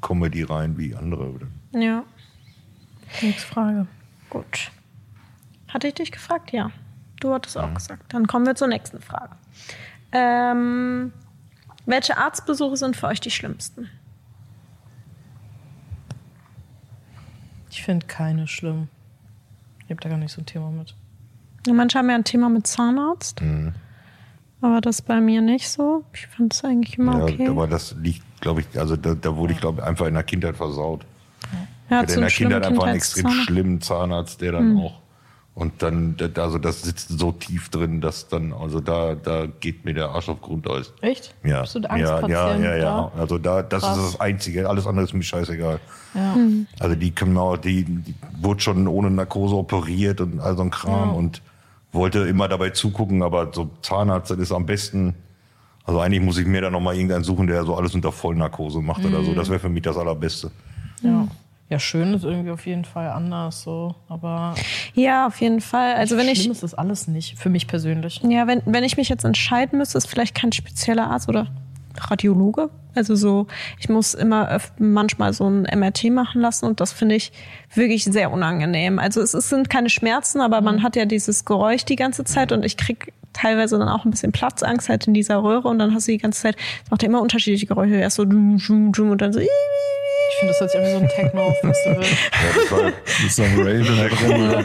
Comedy rein wie andere. Oder? Ja, Nächste Frage. gut. Hatte ich dich gefragt? Ja. Du hattest auch gesagt. Dann kommen wir zur nächsten Frage. Ähm, welche Arztbesuche sind für euch die schlimmsten? Ich finde keine schlimm. Ich habe da gar nicht so ein Thema mit. Ja, Manche haben ja ein Thema mit Zahnarzt. Aber das bei mir nicht so. Ich fand es eigentlich immer Ja, okay. aber das liegt, glaube ich, also da, da wurde ich, glaube ich, einfach in der Kindheit versaut. ja, Ich hatte in der Kindheit einfach einen extrem schlimmen Zahnarzt, der dann auch und dann, da- also das sitzt so tief drin, dass dann, also da, da geht mir der Arsch auf Grundeis. Echt? Ja, Bist du der ja, ja, ja, ja. da? Also da, das Krass. ist das Einzige. Alles andere ist mir scheißegal. Ja. Also die die, die wurde schon ohne Narkose operiert und all so ein Kram und wollte immer dabei zugucken, aber so Zahnarzt, das ist am besten. Also eigentlich muss ich mir da nochmal irgendeinen suchen, der so alles unter Vollnarkose macht oder so. Das wäre für mich das Allerbeste. ja. Ja, schön ist irgendwie auf jeden Fall anders so, aber Ja, auf jeden Fall. Also wenn ich ist das alles nicht, für mich persönlich. Ja, wenn, wenn ich mich jetzt entscheiden müsste, ist vielleicht kein spezieller Arzt oder Radiologe. Also so, ich muss immer manchmal so ein MRT machen lassen und das finde ich wirklich sehr unangenehm. Also es, es sind keine Schmerzen, aber man hat ja dieses Geräusch die ganze Zeit und ich krieg teilweise dann auch ein bisschen Platzangst halt in dieser Röhre und dann hast du die ganze Zeit, es macht ja immer unterschiedliche Geräusche. Erst so und dann so Ich finde, das hört sich an wie so ein Techno-Festival. Ja, das war, oder?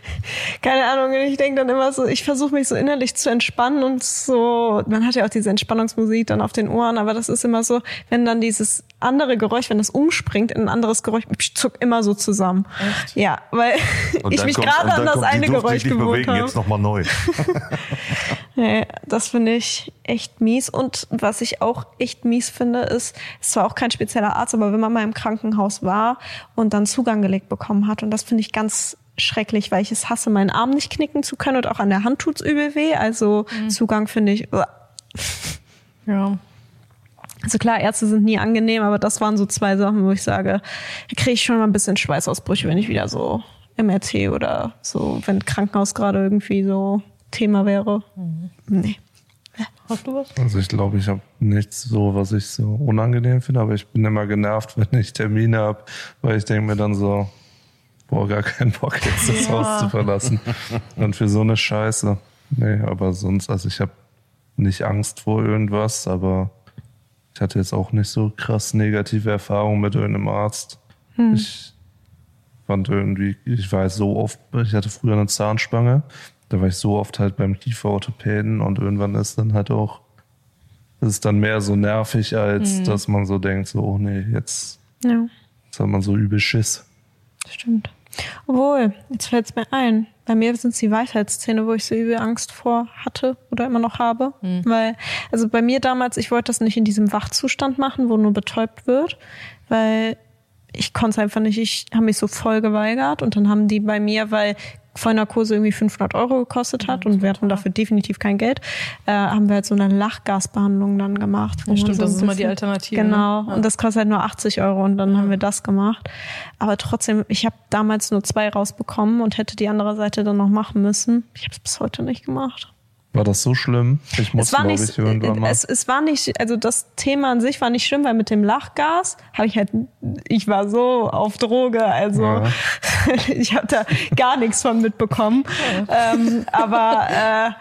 keine Ahnung, ich denke dann immer so, ich versuche mich so innerlich zu entspannen und so, man hat ja auch diese Entspannungsmusik dann auf den Ohren, aber das ist immer so, wenn dann dieses andere Geräusch, wenn das umspringt in ein anderes Geräusch, ich zuck immer so zusammen. Echt? Ja, weil ich mich gerade an das eine Geräusch gewohnt bewegen, habe. jetzt nochmal neu. Nee, das finde ich echt mies. Und was ich auch echt mies finde, ist, es war auch kein spezieller Arzt, aber wenn man mal im Krankenhaus war und dann Zugang gelegt bekommen hat, und das finde ich ganz schrecklich, weil ich es hasse, meinen Arm nicht knicken zu können und auch an der Hand tut's übel weh. Also Zugang finde ich. uah. Ja. Also klar, Ärzte sind nie angenehm, aber das waren so zwei Sachen, wo ich sage, da kriege ich schon mal ein bisschen Schweißausbrüche, wenn ich wieder so MRT oder so, wenn Krankenhaus gerade irgendwie so Thema wäre. Nee. Hast du was? Also ich glaube, ich habe nichts so, was ich so unangenehm finde, aber ich bin immer genervt, wenn ich Termine habe, weil ich denke mir dann so, boah, gar keinen Bock jetzt das Haus zu verlassen. Und für so eine Scheiße. Nee, aber sonst, also ich habe nicht Angst vor irgendwas, aber ich hatte jetzt auch nicht so krass negative Erfahrungen mit irgendeinem Arzt. Ich fand irgendwie, ich war so oft, ich hatte früher eine Zahnspange, da war ich so oft halt beim Kieferorthopäden und irgendwann ist dann halt auch, ist dann mehr so nervig, als dass man so denkt, so, oh nee, jetzt, Ja. jetzt hat man so übel Schiss. Stimmt. Obwohl, jetzt fällt es mir ein, bei mir sind es die Weisheitszähne, wo ich so übel Angst vor hatte oder immer noch habe. Weil, also bei mir damals, ich wollte das nicht in diesem Wachzustand machen, wo nur betäubt wird, weil ich konnte es einfach nicht, ich habe mich so voll geweigert und dann haben die bei mir, weil Vollnarkose irgendwie 500 Euro gekostet hat und wir hatten dafür definitiv kein Geld, äh, haben wir halt so eine Lachgasbehandlung dann gemacht. Ja, stimmt, so das ist immer die Alternative, Genau, ne? Ja. und das kostet halt nur 80 Euro und dann haben wir das gemacht. Aber trotzdem, ich habe damals nur zwei rausbekommen und hätte die andere Seite dann noch machen müssen. Ich habe es bis heute nicht gemacht. War das so schlimm? Ich muss, Es war nicht, ich, irgendwann mal. es, es war nicht, also das Thema an sich war nicht schlimm, weil mit dem Lachgas habe ich halt, ich war so auf Droge, also Ja. ich habe da gar nichts von mitbekommen. Ähm, aber äh, äh,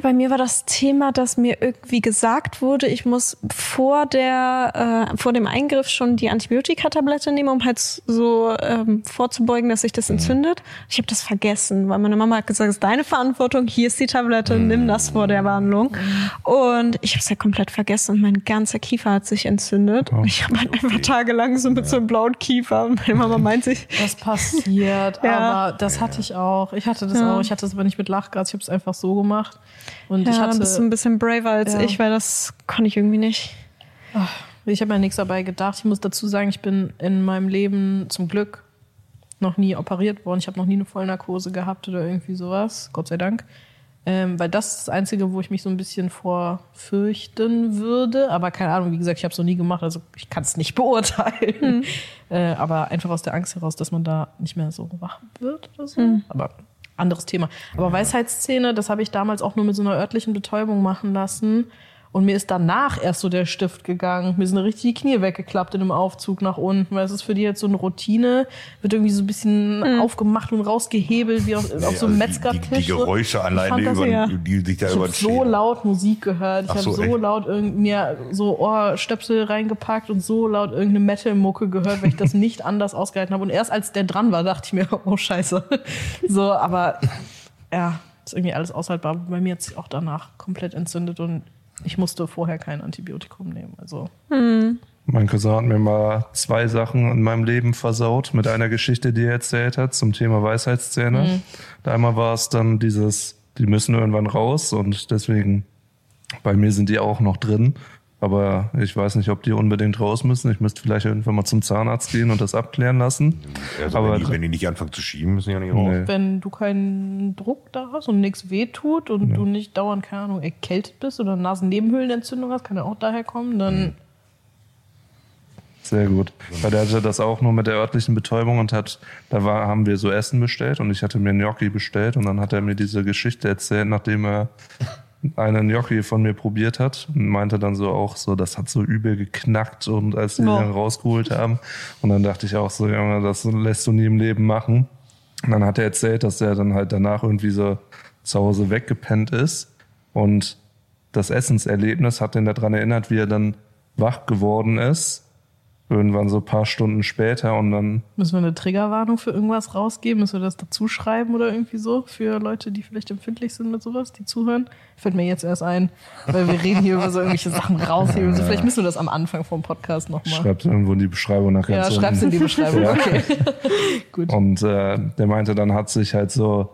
bei mir war das Thema, dass mir irgendwie gesagt wurde, ich muss vor der äh, vor dem Eingriff schon die Antibiotikatablette nehmen, um halt so ähm, vorzubeugen, dass sich das entzündet. Ich habe das vergessen, weil meine Mama hat gesagt, es ist deine Verantwortung, hier ist die Tablette, nimm das vor der Behandlung. Und ich habe es ja komplett vergessen und mein ganzer Kiefer hat sich entzündet. Oh. Ich habe halt einfach tagelang so mit so einem blauen Kiefer und meine Mama meint sich, Das passiert, Ja. aber das hatte ich auch. Ich hatte das Ja. auch. Ich hatte es aber nicht mit Lachgas, ich habe es einfach so gemacht. Und ich ja, hatte, bist du ein bisschen braver als Ja. ich, weil das konnte ich irgendwie nicht. ich habe mir nichts dabei gedacht. Ich muss dazu sagen, ich bin in meinem Leben zum Glück noch nie operiert worden. Ich habe noch nie eine Vollnarkose gehabt oder irgendwie sowas, Gott sei Dank. Ähm, weil das ist das Einzige, wo ich mich so ein bisschen vor fürchten würde. Aber keine Ahnung, wie gesagt, ich habe es noch nie gemacht, also ich kann es nicht beurteilen. Äh, aber einfach aus der Angst heraus, dass man da nicht mehr so wach wird oder so. Aber anderes Thema. Aber Weisheitszähne, das habe ich damals auch nur mit so einer örtlichen Betäubung machen lassen. Und mir ist danach erst so der Stift gegangen. Mir sind richtig die Knie weggeklappt in einem Aufzug nach unten, weil es ist für die jetzt so eine Routine, wird irgendwie so ein bisschen aufgemacht und rausgehebelt, wie auf, auf so einem also die, die, Metzgertisch. die Geräusche Ich alleine, das über, ja- die sich da ich über habe so laut Musik gehört. Ich habe so, so echt? laut irgend, mir so Ohrstöpsel reingepackt und so laut irgendeine Metal-Mucke gehört, weil ich das nicht anders ausgehalten habe. Und erst als der dran war, dachte ich mir, oh Scheiße. So, aber ja, ist irgendwie alles aushaltbar. Bei mir hat sich auch danach komplett entzündet und ich musste vorher kein Antibiotikum nehmen. Also Mein Cousin hat mir mal zwei Sachen in meinem Leben versaut mit einer Geschichte, die er erzählt hat zum Thema Weisheitszähne. Einmal war es dann dieses, die müssen irgendwann raus und deswegen, bei mir sind die auch noch drin. Aber ich weiß nicht, ob die unbedingt raus müssen. Ich müsste vielleicht irgendwann mal zum Zahnarzt gehen und das abklären lassen. Also aber wenn, die, wenn die nicht anfangen zu schieben, müssen die ja nicht raus. Nee. wenn du keinen Druck da hast und nichts wehtut und du nicht dauernd, keine Ahnung, erkältet bist oder Nasennebenhöhlenentzündung hast, kann ja auch daher kommen, dann Sehr gut. Weil der hatte das auch nur mit der örtlichen Betäubung und hat, da war, haben wir so Essen bestellt und ich hatte mir Gnocchi bestellt und dann hat er mir diese Geschichte erzählt, nachdem er einen Gnocchi von mir probiert hat und meinte dann so auch so, das hat so übel geknackt und als die Oh. dann rausgeholt haben und dann dachte ich auch so, Junge, das lässt du nie im Leben machen. Und dann hat er erzählt, dass er dann halt danach irgendwie so zu Hause weggepennt ist und das Essenserlebnis hat ihn daran erinnert, wie er dann wach geworden ist. Irgendwann so ein paar Stunden später und dann, müssen wir eine Triggerwarnung für irgendwas rausgeben. Müssen wir das dazu schreiben oder irgendwie so für Leute, die vielleicht empfindlich sind mit sowas, die zuhören? Fällt mir jetzt erst ein, weil wir reden hier über so irgendwelche Sachen rausheben. So, vielleicht müssen wir das am Anfang vom Podcast nochmal. schreibt irgendwo in die Beschreibung nach Ja, schreib's in die Beschreibung. Ja. Okay. Gut. Und äh, der meinte, dann hat sich halt so,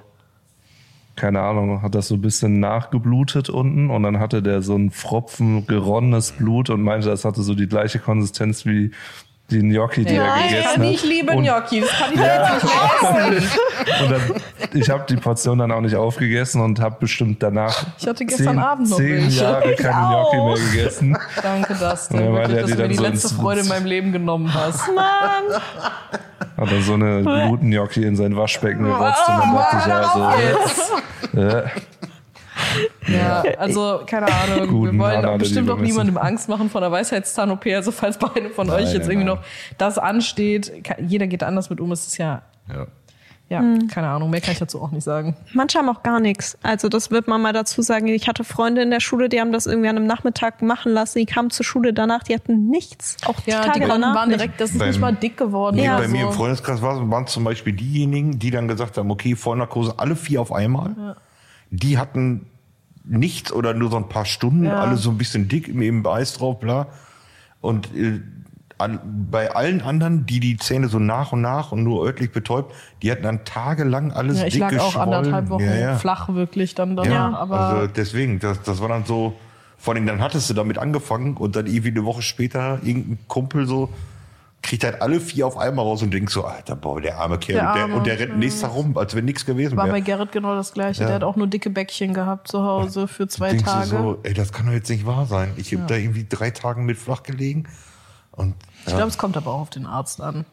keine Ahnung, hat das so ein bisschen nachgeblutet unten und dann hatte der so einen Pfropfen geronnenes Blut und meinte, das hatte so die gleiche Konsistenz wie die Gnocchi, die er Nein, gegessen hat. ich liebe Und- Gnocchi. Das kann ich jetzt nicht essen. Und dann, ich habe die Portion dann auch nicht aufgegessen und habe bestimmt danach Ich hatte gestern zehn, Abend noch zehn welche. Jahre keine Gnocchi mehr gegessen. Danke, Dustin. Ja, weil Wirklich, dass du mir die letzte Freude in meinem Leben genommen hast. Mann, Hat dann so eine Blutgnocchi in sein Waschbecken gerotzt und dann dachte ich ja so, äh, Ja, also keine Ahnung. Guten wir wollen Mann, auch bestimmt auch niemandem Angst machen von der Weisheitszahn-OP. Also falls bei einem von euch Nein, jetzt nein, irgendwie nein. noch das ansteht, jeder geht anders mit um. Es ist ja, Ja. Ja, keine Ahnung. Mehr kann ich dazu auch nicht sagen. manche haben auch gar nichts. Also das wird man mal dazu sagen. Ich hatte Freunde in der Schule, die haben das irgendwie an einem Nachmittag machen lassen. Die kamen zur Schule danach, die hatten nichts. Auch Ja, Tage die danach waren nicht. direkt, das ist Beim- nicht mal dick geworden. Nee, oder bei mir so. im Freundeskreis war- waren zum Beispiel diejenigen, die dann gesagt haben, okay, Vollnarkose, alle vier auf einmal. Die hatten nichts oder nur so ein paar Stunden, Ja. alle so ein bisschen dick im, im Eis drauf, bla. Und äh, an, bei allen anderen, die die Zähne so nach und nach und nur örtlich betäubt, die hatten dann tagelang alles Ja, ich dick lag auch geschwollen. anderthalb Wochen ja, ja. flach wirklich dann danach. Ja, aber also deswegen, das, das war dann so, vor allem dann hattest du damit angefangen und dann irgendwie eine Woche später irgendein Kumpel so, kriegt halt alle vier auf einmal raus und denkt so, Alter, boah, der arme Kerl. Der und, der, Arme, und der rennt ja. nächstes Tag rum, als wenn nichts gewesen war bei wäre. Gerrit genau das gleiche. Ja. Der hat auch nur dicke Bäckchen gehabt zu Hause für zwei Denkst du Tage. so, ey, das kann doch jetzt nicht wahr sein. Ich habe da irgendwie drei Tage mit flach gelegen und Ich glaube, es kommt aber auch auf den Arzt an.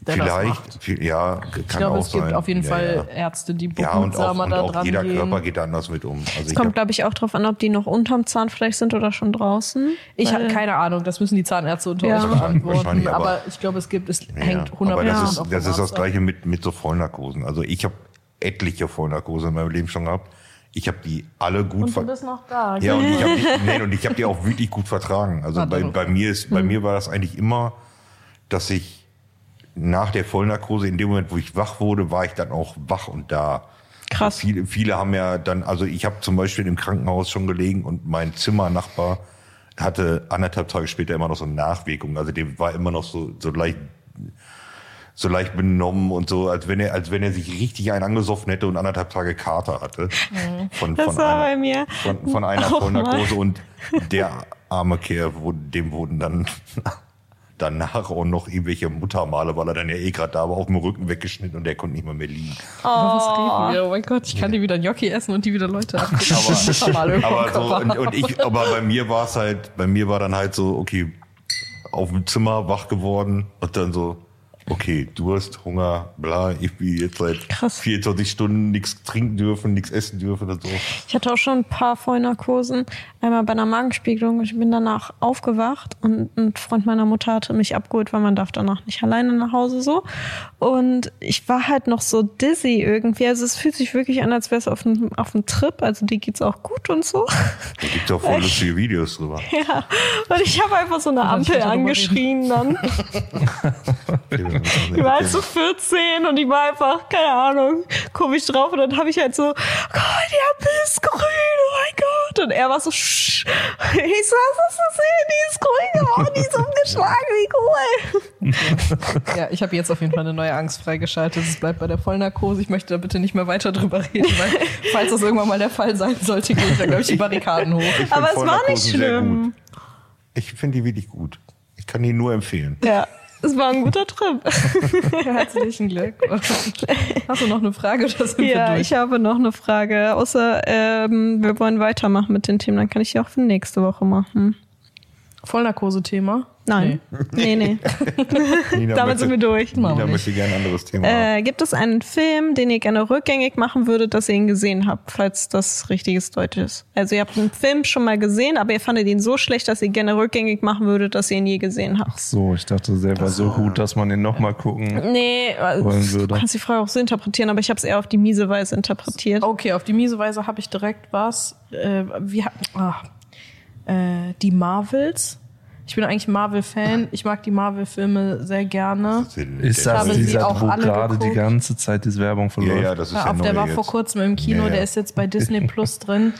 Der das macht. vielleicht, viel, ja, kann Ich glaube, auch es gibt sein. auf jeden ja, Fall Ja, Ärzte, die ja und auch, behutsamer und da auch dran jeder gehen. Körper geht da anders mit um. Also Es kommt, glaube ich, auch drauf an, ob die noch unterm Zahnfleisch sind oder schon draußen. Ich habe keine Ahnung, das müssen die Zahnärzte unter Ja. Wahrscheinlich, beantworten. aber, aber- ich glaube, es gibt, es Ja, hängt 100% aber das auf ist, das ist das. Gleiche mit, mit so Vollnarkosen. Also ich habe etliche Vollnarkose in meinem Leben schon gehabt. Ich habe die alle gut Und ver du bist noch da. ja, und ich habe die, nee, und ich hab die auch wirklich gut vertragen. Also bei, bei mir ist, bei mir war das eigentlich immer, dass ich nach der Vollnarkose, in dem Moment, wo ich wach wurde, war ich dann auch wach und da. Krass. Viele, viele haben ja dann, also ich habe zum Beispiel im Krankenhaus schon gelegen und mein Zimmernachbar hatte anderthalb Tage später immer noch so Nachwirkungen. Also dem war immer noch so, so leicht, so leicht benommen und so, als wenn er, als wenn er sich richtig einen angesoffen hätte und anderthalb Tage Kater hatte. Von, Das von war einer, bei mir. Von, von einer Auch Vollnarkose und der arme Kerl, wo- dem wurden dann danach auch noch irgendwelche Muttermale, weil er dann ja eh gerade da war, auf dem Rücken weggeschnitten und der konnte nicht mal mehr liegen. Wir? Oh mein Gott, ich kann die wieder Gnocchi essen und die wieder Leute abgeben. Aber, aber, so, und, und ich, aber bei mir war es halt, bei mir war dann halt so, okay, auf dem Zimmer wach geworden und dann so, okay, Durst, Hunger, bla, ich bin jetzt seit Krass. 24 Stunden nichts trinken dürfen, nichts essen dürfen und so. Ich hatte auch schon ein paar Vollnarkosen. Einmal bei einer Magenspiegelung. Ich bin danach aufgewacht und ein Freund meiner Mutter hatte mich abgeholt, weil man darf danach nicht alleine nach Hause so. Und ich war halt noch so dizzy irgendwie. Also es fühlt sich wirklich an, als wäre es auf einem auf einem Trip. Also dir geht's auch gut und so. Da gibt auch voll lustige Videos drüber. Ja. Und ich habe einfach so eine Ampel angeschrien dann. Ich war halt so 14 und ich war einfach, keine Ahnung, komisch drauf. Und dann habe ich halt so, oh Gott, die Ampel ist grün, oh mein Gott. Und er war so, Sch. Ich so, was ist das hier? Die ist grün geworden, die ist umgeschlagen, wie cool. Ja, ich habe jetzt auf jeden Fall eine neue Angst freigeschaltet. Es bleibt bei der Vollnarkose. Ich möchte da bitte nicht mehr weiter drüber reden, weil falls das irgendwann mal der Fall sein sollte, gehe ich da, glaube ich, die Barrikaden hoch. Aber es war nicht schlimm. Ich finde die wirklich gut. Ich kann die nur empfehlen. Ja, es war ein guter Trip. Herzlichen Glückwunsch. Hast du noch eine Frage oder sind wir Ja, durch? ich habe noch eine Frage. Außer ähm, wir wollen weitermachen mit den Themen, dann kann ich die auch für nächste Woche machen. Vollnarkose-Thema? Nein. Nee, nee. Nina Damit sind wir durch. Machen wir Nina nicht. möchte gerne ein anderes Thema. Äh, gibt es einen Film, den ihr gerne rückgängig machen würdet, dass ihr ihn gesehen habt, falls das richtiges Deutsch ist? Also ihr habt einen Film schon mal gesehen, aber ihr fandet ihn so schlecht, dass ihr gerne rückgängig machen würdet, dass ihr ihn je gesehen habt. Ach so, ich dachte, der war so gut, dass man ihn nochmal gucken. Nee, also, Wollen du würde. kannst die Frage auch so interpretieren, aber ich habe es eher auf die miese Weise interpretiert. Okay, auf die miese Weise habe ich direkt was. Äh, wie, ha- ah, äh, die Marvels. Ich bin eigentlich Marvel-Fan. Ich mag die Marvel-Filme sehr gerne. Ist habe das sie dieser, auch wo alle gerade die ganze Zeit diese Werbung Ja, verläuft? ja, das ist Hör ja auf, der war jetzt. vor kurzem im Kino, Ja, ja. der ist jetzt bei Disney Plus drin.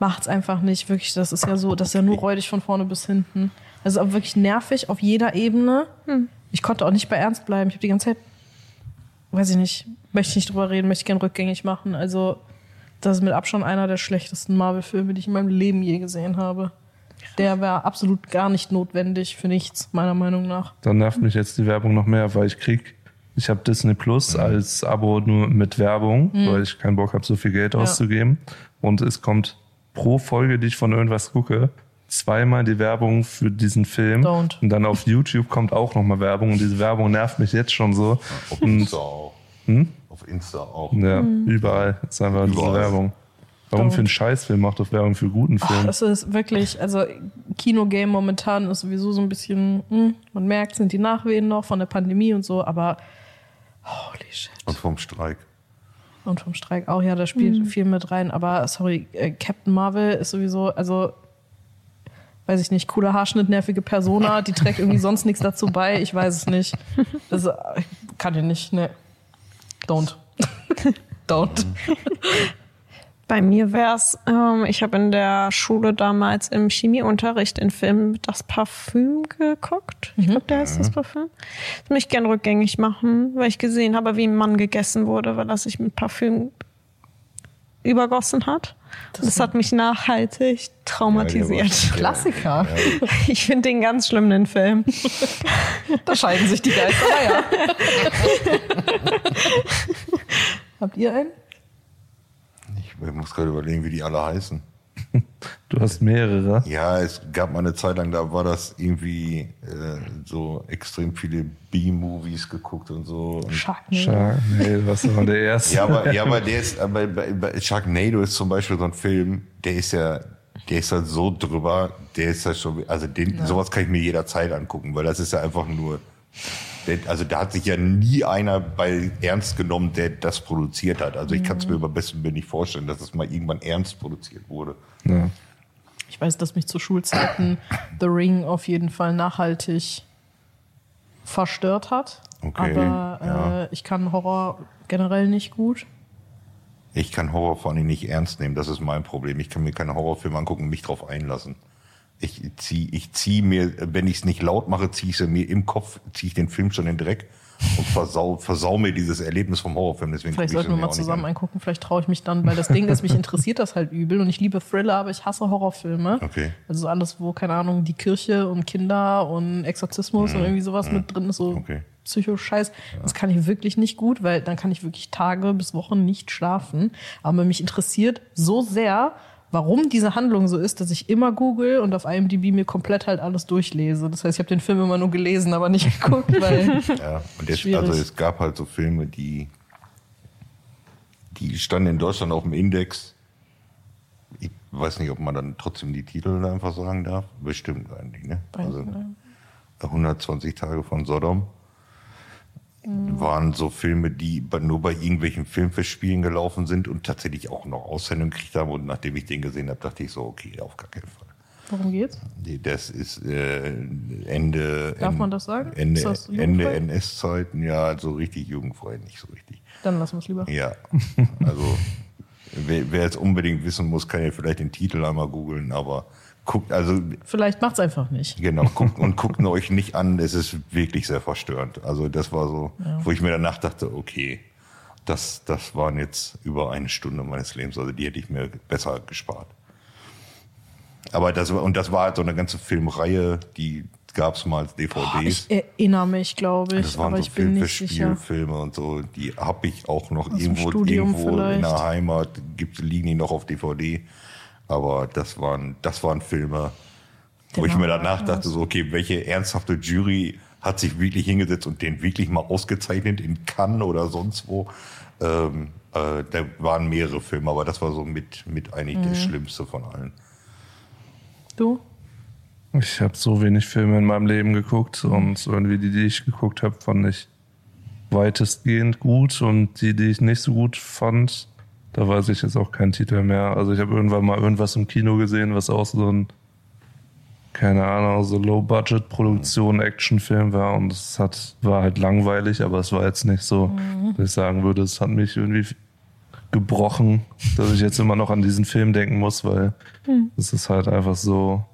Macht's einfach nicht, wirklich. Das ist ja so, das ist ja nur räudig von vorne bis hinten. Das ist auch wirklich nervig auf jeder Ebene. Ich konnte auch nicht bei Ernst bleiben. Ich habe die ganze Zeit, weiß ich nicht, möchte ich nicht drüber reden, möchte ich gern rückgängig machen. Also, das ist mit Abstand einer der schlechtesten Marvel-Filme, die ich in meinem Leben je gesehen habe. Der war absolut gar nicht notwendig für nichts, meiner Meinung nach. Dann nervt mich jetzt die Werbung noch mehr, weil ich krieg, ich habe Disney Plus als Abo nur mit Werbung, weil ich keinen Bock habe, so viel Geld auszugeben. Und es kommt pro Folge, die ich von irgendwas gucke, zweimal die Werbung für diesen Film. Don't. Und dann auf YouTube kommt auch nochmal Werbung. Und diese Werbung nervt mich jetzt schon so. Auf Insta auch. Auf Insta auch. Ja, überall ist einfach diese Überall. Werbung. Warum für einen Scheißfilm macht doch Werbung für guten Film? Das ist wirklich, also Kinogame momentan ist sowieso so ein bisschen, hm, man merkt, sind die Nachwehen noch von der Pandemie und so, aber holy shit. Und vom Streik. Und vom Streik auch, ja, da spielt viel mit rein, aber sorry, äh, Captain Marvel ist sowieso, also weiß ich nicht, cooler Haarschnitt, nervige Persona, die trägt irgendwie sonst nichts dazu bei, ich weiß es nicht. Das äh, kann ich nicht, ne. Don't. Don't. Bei mir wär's, ähm, ich habe in der Schule damals im Chemieunterricht den Film Das Parfüm geguckt. Ich glaube, der heißt das Parfüm. Das möchte ich gern rückgängig machen, weil ich gesehen habe, wie ein Mann gegessen wurde, weil er sich mit Parfüm übergossen hat. Das, das hat mich nachhaltig traumatisiert. Klassiker. Ich finde den ganz schlimm, den Film. Da scheiden sich die Geister, naja. Habt ihr einen? Ich muss gerade überlegen, wie die alle heißen. Du hast mehrere. Ja, es gab mal eine Zeit lang, da war das irgendwie äh, so extrem viele B-Movies geguckt und so. Und Sharknado. Sharknado, was war der erste? ja, aber, ja, aber der ist, aber bei, bei Sharknado ist zum Beispiel so ein Film, der ist ja, der ist halt so drüber, der ist ja schon, also den, sowas kann ich mir jederzeit angucken, weil das ist ja einfach nur, also da hat sich ja nie einer bei ernst genommen, der das produziert hat. Also ich kann es mir über besten Willen nicht vorstellen, dass es mal irgendwann ernst produziert wurde. Ja. Ich weiß, dass mich zu Schulzeiten The Ring auf jeden Fall nachhaltig verstört hat. Okay, Aber ja. äh, ich kann Horror generell nicht gut. Ich kann Horror vor allem nicht ernst nehmen, das ist mein Problem. Ich kann mir keine Horrorfilme angucken und mich drauf einlassen. Ich zieh, ich zieh mir, wenn ich es nicht laut mache, ziehe ich es mir im Kopf, ziehe ich den Film schon in den Dreck und versau, versau mir dieses Erlebnis vom Horrorfilm. Deswegen Vielleicht sollten wir mal zusammen an. angucken. Vielleicht traue ich mich dann, weil das Ding ist, mich interessiert das halt übel und ich liebe Thriller, aber ich hasse Horrorfilme. Okay. Also alles, wo, keine Ahnung, die Kirche und Kinder und Exorzismus und irgendwie sowas mit drin ist, so Mhm. Okay. Psycho-Scheiß. Das kann ich wirklich nicht gut, weil dann kann ich wirklich Tage bis Wochen nicht schlafen. Aber mich interessiert so sehr, warum diese Handlung so ist, dass ich immer google und auf IMDb mir komplett halt alles durchlese. Das heißt, ich habe den Film immer nur gelesen, aber nicht geguckt, weil Ja, und jetzt, also es gab halt so Filme, die, die standen in Deutschland auf dem Index. Ich weiß nicht, ob man dann trotzdem die Titel einfach sagen darf. Bestimmt eigentlich, ne? Also 120 Tage von Sodom waren so Filme, die nur bei irgendwelchen Filmfestspielen gelaufen sind und tatsächlich auch noch Aussendung gekriegt haben. Und nachdem ich den gesehen habe, dachte ich so, okay, auf gar keinen Fall. worum geht's? Das ist äh, Ende. Darf man das sagen? Ende, das Ende? NS-Zeiten, ja, so richtig jugendfrei, nicht so richtig. Dann lassen wir es lieber. Ja, also wer, wer jetzt unbedingt wissen muss, kann ja vielleicht den Titel einmal googeln, aber guckt, also Vielleicht macht's einfach nicht. genau, guckt und guckt euch nicht an, es ist wirklich sehr verstörend. Also das war so, wo ich mir danach dachte, okay, das, das waren jetzt über eine Stunde meines Lebens, also die hätte ich mir besser gespart. Aber das war, und das war halt so eine ganze Filmreihe, die gab es mal als DVDs. Ich erinnere mich, glaube ich, Das waren aber so ich bin nicht sicher. Filmfilme und so, die habe ich auch noch dem irgendwo, irgendwo in der Heimat, gibt, liegen die noch auf DVD. Aber das waren, das waren Filme, wo ich mir Name danach dachte, so, okay, welche ernsthafte Jury hat sich wirklich hingesetzt und den wirklich mal ausgezeichnet in Cannes oder sonst wo. Ähm, äh, da waren mehrere Filme, aber das war so mit, mit eigentlich Mhm. der schlimmste von allen. Du? Ich habe so wenig Filme in meinem Leben geguckt und irgendwie die, die ich geguckt habe, fand ich weitestgehend gut und die, die ich nicht so gut fand, da weiß ich jetzt auch keinen Titel mehr. Also ich habe irgendwann mal irgendwas im Kino gesehen, was auch so ein, keine Ahnung, so Low-Budget-Produktion, Actionfilm war und es hat, war halt langweilig, aber es war jetzt nicht so, dass ich sagen würde, es hat mich irgendwie gebrochen, dass ich jetzt immer noch an diesen Film denken muss, weil es ist halt einfach so,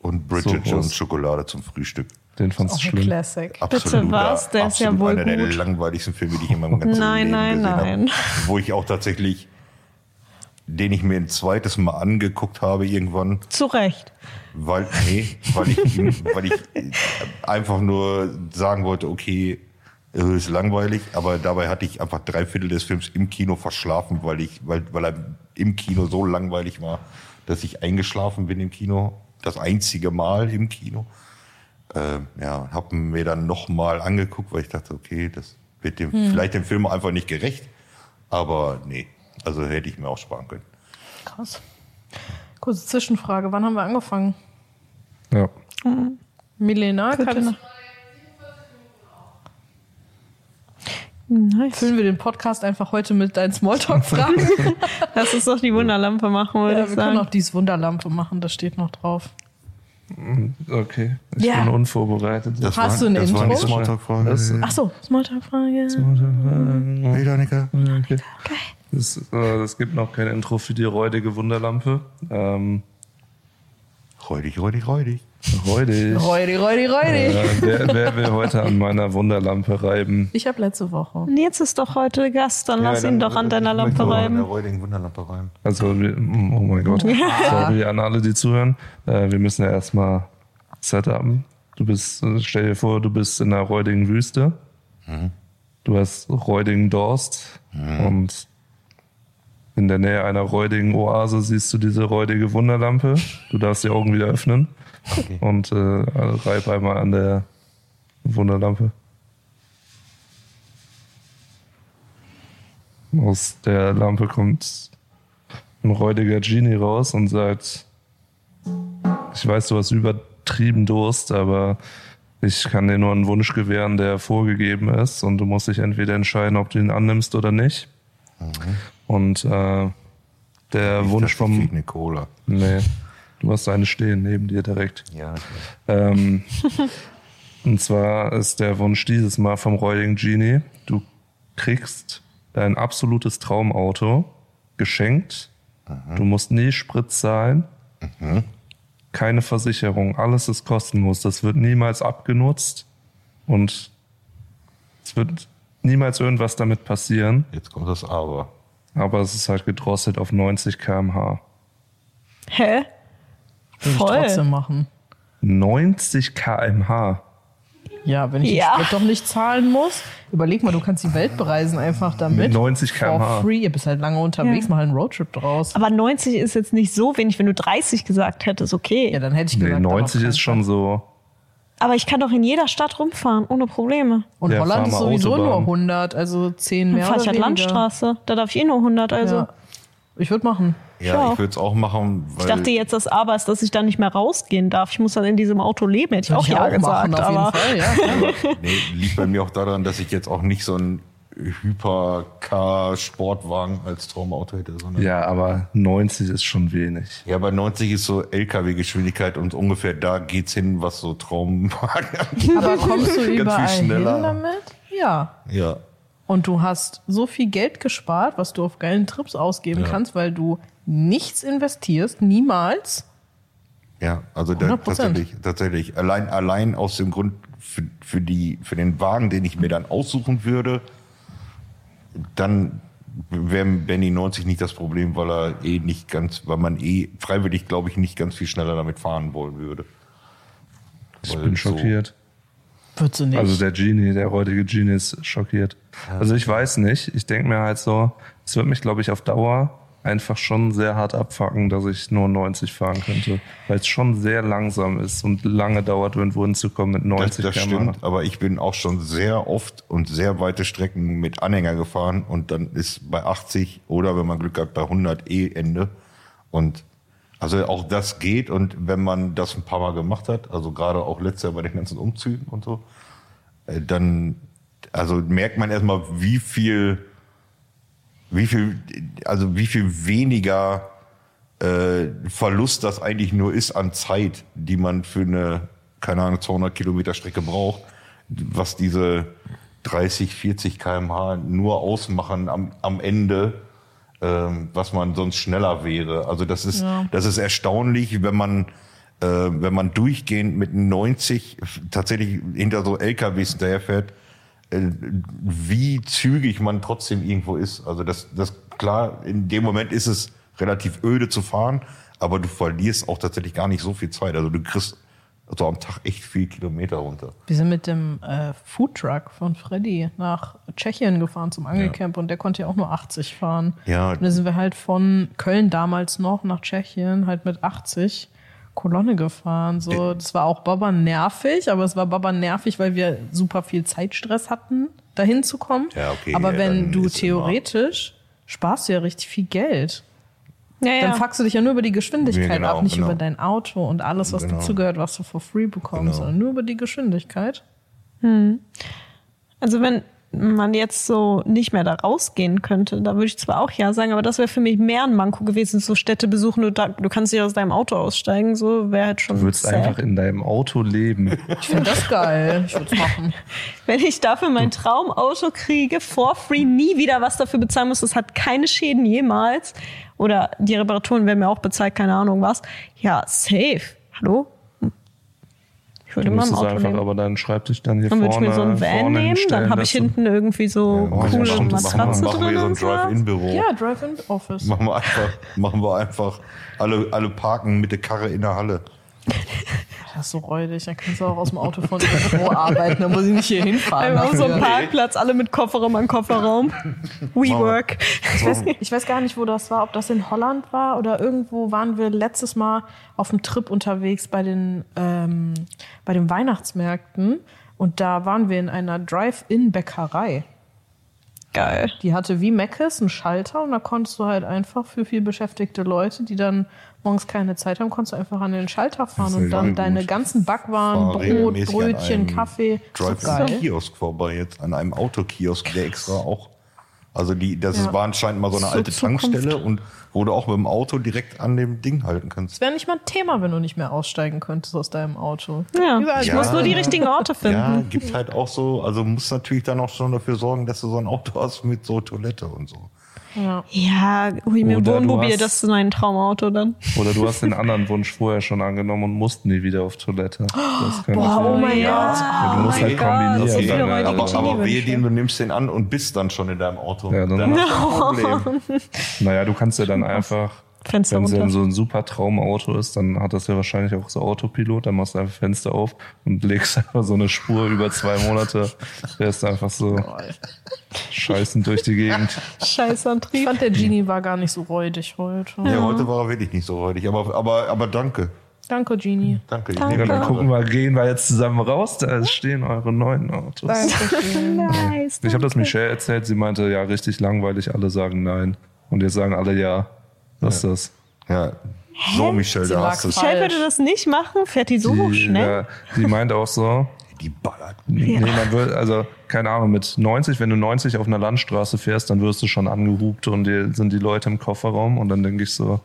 Und Bridget So Jones. Schokolade zum Frühstück. Den fand Auch ich ein schlimm. Classic. Absoluter, was? Der ist ja wohl einer der gut. langweiligsten Filme, die ich in meinem ganzen Nein, Leben nein, gesehen nein. habe. Wo ich auch tatsächlich, den ich mir ein zweites Mal angeguckt habe irgendwann, Zu Recht. weil, nee, weil ich, weil ich äh, einfach nur sagen wollte, okay, es ist langweilig, aber dabei hatte ich einfach drei Viertel des Films im Kino verschlafen, weil ich, weil, weil er im Kino so langweilig war, dass ich eingeschlafen bin im Kino. Das einzige Mal im Kino. Äh, ja, habe mir dann nochmal angeguckt, weil ich dachte, okay, das wird dem, vielleicht dem Film einfach nicht gerecht. Aber nee, also hätte ich mir auch sparen können. Krass. Kurze Zwischenfrage. Wann haben wir angefangen? Ja. Milena, Könnte kann, noch- Nice. füllen wir den Podcast einfach heute mit deinen Smalltalk-Fragen? Lass uns doch die Wunderlampe machen, würde ja, wir können auch sagen. dies Wunderlampe machen, das steht noch drauf. Okay, ich Ja. bin unvorbereitet. Das Hast war, du ein das war Intro? Smalltalk-Frage. Das- Ach so, Smalltalk-Frage. Hey, Danica. Okay. Es, äh, gibt noch kein Intro für die räudige Wunderlampe. Ähm, Räudig, räudig, räudig. räudig. Reudi, Reudi, Reudi. Äh, wer, wer will heute an meiner Wunderlampe reiben? Ich habe letzte Woche. Nils ist doch heute Gast, dann lass ihn doch an deiner Lampe An der reiben. räudigen Wunderlampe reiben. Also, wir, oh mein Gott. Sorry an alle, die zuhören. Äh, wir müssen ja erstmal setupen. Du bist, äh, stell dir vor, du bist in einer räudigen Wüste. Du hast räudigen Durst und in der Nähe einer räudigen Oase siehst du diese räudige Wunderlampe. Du darfst die Augen wieder öffnen Okay. und äh, reib einmal an der Wunderlampe. Aus der Lampe kommt ein räudiger Genie raus und sagt, ich weiß, du hast übertrieben Durst, aber ich kann dir nur einen Wunsch gewähren, der vorgegeben ist und du musst dich entweder entscheiden, ob du ihn annimmst oder nicht. Und äh, der Ich Wunsch dachte, ich vom... eine Cola. Nee, du hast eine stehen neben dir direkt. Ja, Ähm, und zwar ist der Wunsch dieses Mal vom räudigen Genie, du kriegst dein absolutes Traumauto geschenkt. Du musst nie Sprit zahlen. keine Versicherung, alles ist kostenlos. Das wird niemals abgenutzt und es wird niemals irgendwas damit passieren. Jetzt kommt das Aber. Aber es ist halt gedrosselt auf 90 km/h. Hä? Würde ich Voll. trotzdem machen. 90 km/h. Ja, wenn ich Ja. den Sprit doch nicht zahlen muss. Überleg mal, du kannst die Welt bereisen einfach damit. Mit 90 km/h. For free. Ihr bist halt lange unterwegs, Ja. mal einen Roadtrip draus. Aber 90 ist jetzt nicht so wenig, wenn du 30 gesagt hättest, okay. Ja, dann hätte ich Nee, gesagt. 90 aber ist schon so. Aber ich kann doch in jeder Stadt rumfahren, ohne Probleme. Und Ja, Holland ist sowieso Autobahn. nur 100, also 10 Dann mehr fahre oder ich halt. Landstraße. Da darf ich eh nur 100, also. Ja. Ich würde machen. Ja, Ja. ich würde es auch machen, weil Ich dachte jetzt, das Aber ist, dass ich da nicht mehr rausgehen darf. Ich muss dann in diesem Auto leben, hätte ich auch ich ja machen, gesagt. auf jeden aber Fall. Ja, klar. nee, liegt bei mir auch daran, dass ich jetzt auch nicht so einen Hypercar-Sportwagen als Traumauto hätte. Sondern Ja, aber 90 ist schon wenig. Ja, bei 90 ist so LKW-Geschwindigkeit und ungefähr da geht's hin, was so Traumwagen angeht. Aber kommst du viel überall hin schneller. damit? Ja. Ja. Und du hast so viel Geld gespart, was du auf geilen Trips ausgeben Ja. kannst, weil du nichts investierst, niemals. Ja, also da, 100%. tatsächlich, tatsächlich. Allein, allein aus dem Grund für, für, die, für den Wagen, den ich mir dann aussuchen würde, dann wäre Benny 90 nicht das Problem, weil er eh nicht ganz, weil man eh freiwillig, glaube ich, nicht ganz viel schneller damit fahren wollen würde. Ich Weil bin so- schockiert. Würdest du nicht. Also der Genie, der heutige Genie ist schockiert. Also ich weiß nicht. Ich denke mir halt so, es wird mich, glaube ich, auf Dauer einfach schon sehr hart abfacken, dass ich nur 90 fahren könnte. Weil es schon sehr langsam ist und lange dauert, irgendwo hinzukommen mit Das, 90 das km/h. stimmt, aber ich bin auch schon sehr oft und sehr weite Strecken mit Anhänger gefahren und dann ist bei 80 oder wenn man Glück hat bei 100 eh Ende. Und also auch das geht und wenn man das ein paar Mal gemacht hat, also gerade auch letztes Jahr bei den ganzen Umzügen und so, äh, dann also merkt man erstmal, wie viel, wie viel, also wie viel weniger äh, Verlust das eigentlich nur ist an Zeit, die man für eine, keine Ahnung, 200 Kilometer Strecke braucht, was diese 30, 40 kmh nur ausmachen am, am Ende, ähm, was man sonst schneller wäre. Also das ist, Ja. das ist erstaunlich, wenn man äh, wenn man durchgehend mit 90 tatsächlich hinter so LKWs hinterherfährt, äh, wie zügig man trotzdem irgendwo ist. Also das, das klar, in dem Moment ist es relativ öde zu fahren, aber du verlierst auch tatsächlich gar nicht so viel Zeit. Also du kriegst so am Tag echt viel Kilometer runter. Wir sind mit dem äh, Foodtruck von Freddy nach Tschechien gefahren zum Angelcamp und der konnte ja auch nur 80 fahren. Ja. Und dann sind wir halt von Köln damals noch nach Tschechien halt mit 80 Kolonne gefahren. So, das war auch Baba nervig, aber es war Baba nervig, weil wir super viel Zeitstress hatten, dahin zu kommen. Ja, okay, aber ja, wenn du theoretisch sparst du ja richtig viel Geld. ja, ja. Dann fuckst du dich ja nur über die Geschwindigkeit genau, ab, nicht genau. über dein Auto und alles, was Genau. dazugehört, was du for free bekommst, Genau. sondern nur über die Geschwindigkeit. Also wenn man jetzt so nicht mehr da rausgehen könnte, da würde ich zwar auch ja sagen, aber das wäre für mich mehr ein Manko gewesen, so Städte besuchen, du, da, du kannst nicht aus deinem Auto aussteigen, so wäre halt schon Du würdest sad. einfach in deinem Auto leben. Ich finde das geil. Ich würde es machen. Wenn ich dafür mein Traumauto kriege, for free, nie wieder was dafür bezahlen muss, das hat keine Schäden jemals. Oder die Reparaturen werden mir auch bezahlt, keine Ahnung was. Ja, safe. Hallo? Würde Du immer im Auto einfach nehmen. aber deinen Schreibtisch dann hier Dann würde ich vorne, mir so ein Van vorne nehmen, dann habe ich hinten irgendwie so Oh, coole stimmt, Matratze machen, wir- machen drin wir so ein. Drive-In-Büro. Ja, Drive-In-Office. Machen wir einfach, machen wir einfach alle, alle parken mit der Karre in der Halle. Das ist so räudig. Dann kannst du auch aus dem Auto von dem Büro arbeiten. Dann muss ich nicht hier hinfahren. Einfach auf so einem dafür. Parkplatz, alle mit Kofferraum an Kofferraum. WeWork. Ich weiß, ich weiß gar nicht, wo das war, ob das in Holland war oder irgendwo waren wir letztes Mal auf dem Trip unterwegs bei den, ähm, bei den Weihnachtsmärkten und da waren wir in einer Drive-In-Bäckerei. Geil. Die hatte wie Meckes einen Schalter und da konntest du halt einfach für viel beschäftigte Leute, die dann morgens keine Zeit haben, konntest du einfach an den Schalter fahren und ja dann gut. deine ganzen Backwaren, War Brot, Brötchen, einem Kaffee. So geil. Drive-In-Kiosk vorbei jetzt, an einem Autokiosk, der extra auch. Also die, das Ja. war anscheinend mal so eine So alte Zukunft. Tankstelle und wo du auch mit dem Auto direkt an dem Ding halten kannst. Das wäre nicht mal ein Thema, wenn du nicht mehr aussteigen könntest aus deinem Auto. Ja, Überall ich Ja. muss nur die richtigen Orte Ja, finden. gibt halt auch so, also musst natürlich dann auch schon dafür sorgen, dass du so ein Auto hast mit so Toilette und so. Ja. Ja, hol ich mir ein Wohnmobil, hast- das ist mein Traumauto dann. Oder du hast den anderen Wunsch vorher schon angenommen und musst nie wieder auf Toilette. Das kann Boah, oh mein. Gott. Ja, du musst oh halt kombinieren. Dann, aber, aber Genie-Wünsche. wehe den, du nimmst den an und bist dann schon in deinem Auto. Ja, dann- hast du ein Problem. Naja, du kannst ja dann einfach, Fenster wenn es dann so ein super Traumauto ist, dann hat das ja wahrscheinlich auch so Autopilot, dann machst du einfach Fenster auf und legst einfach so eine Spur über zwei Monate. Der ist einfach so scheißend durch die Gegend. Scheiß Ich fand, der Genie war gar nicht so räudig heute. Ja, heute war er wirklich nicht so räudig. Aber, aber, aber danke. Danke, Genie. Danke. Ich Danke. Ja, dann gucken wir, gehen wir jetzt zusammen raus, da stehen eure neuen Autos. Dankeschön. Nice. Ich habe das danke. Michelle erzählt, sie meinte, ja, richtig langweilig, alle sagen nein. Und jetzt sagen alle ja. Was ist das? Ja. So, Michelle, da hast du es. Michelle würde das nicht machen, fährt die so Die, schnell. ja, die meint auch so, Die ballert. nee, man wird, also, keine Ahnung, mit 90, wenn du 90 auf einer Landstraße fährst, dann wirst du schon angehupt und die, sind die Leute im Kofferraum und dann denke ich so,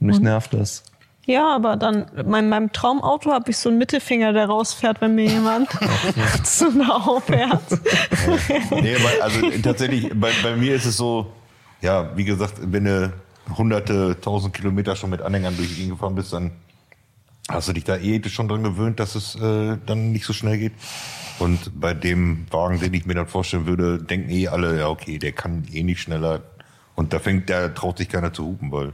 mich nervt das. Ja, aber dann, in meinem Traumauto habe ich so einen Mittelfinger, der rausfährt, wenn mir jemand zu nah fährt. Nee, aber also tatsächlich, bei, bei mir ist es so, ja, wie gesagt, wenn du hunderte, tausend Kilometer schon mit Anhängern durch die Gegend gefahren bist, dann hast du dich da eh schon dran gewöhnt, dass es äh, dann nicht so schnell geht. Und bei dem Wagen, den ich mir dann vorstellen würde, denken eh alle, ja okay, der kann eh nicht schneller. Und da fängt, der traut sich keiner zu hupen, weil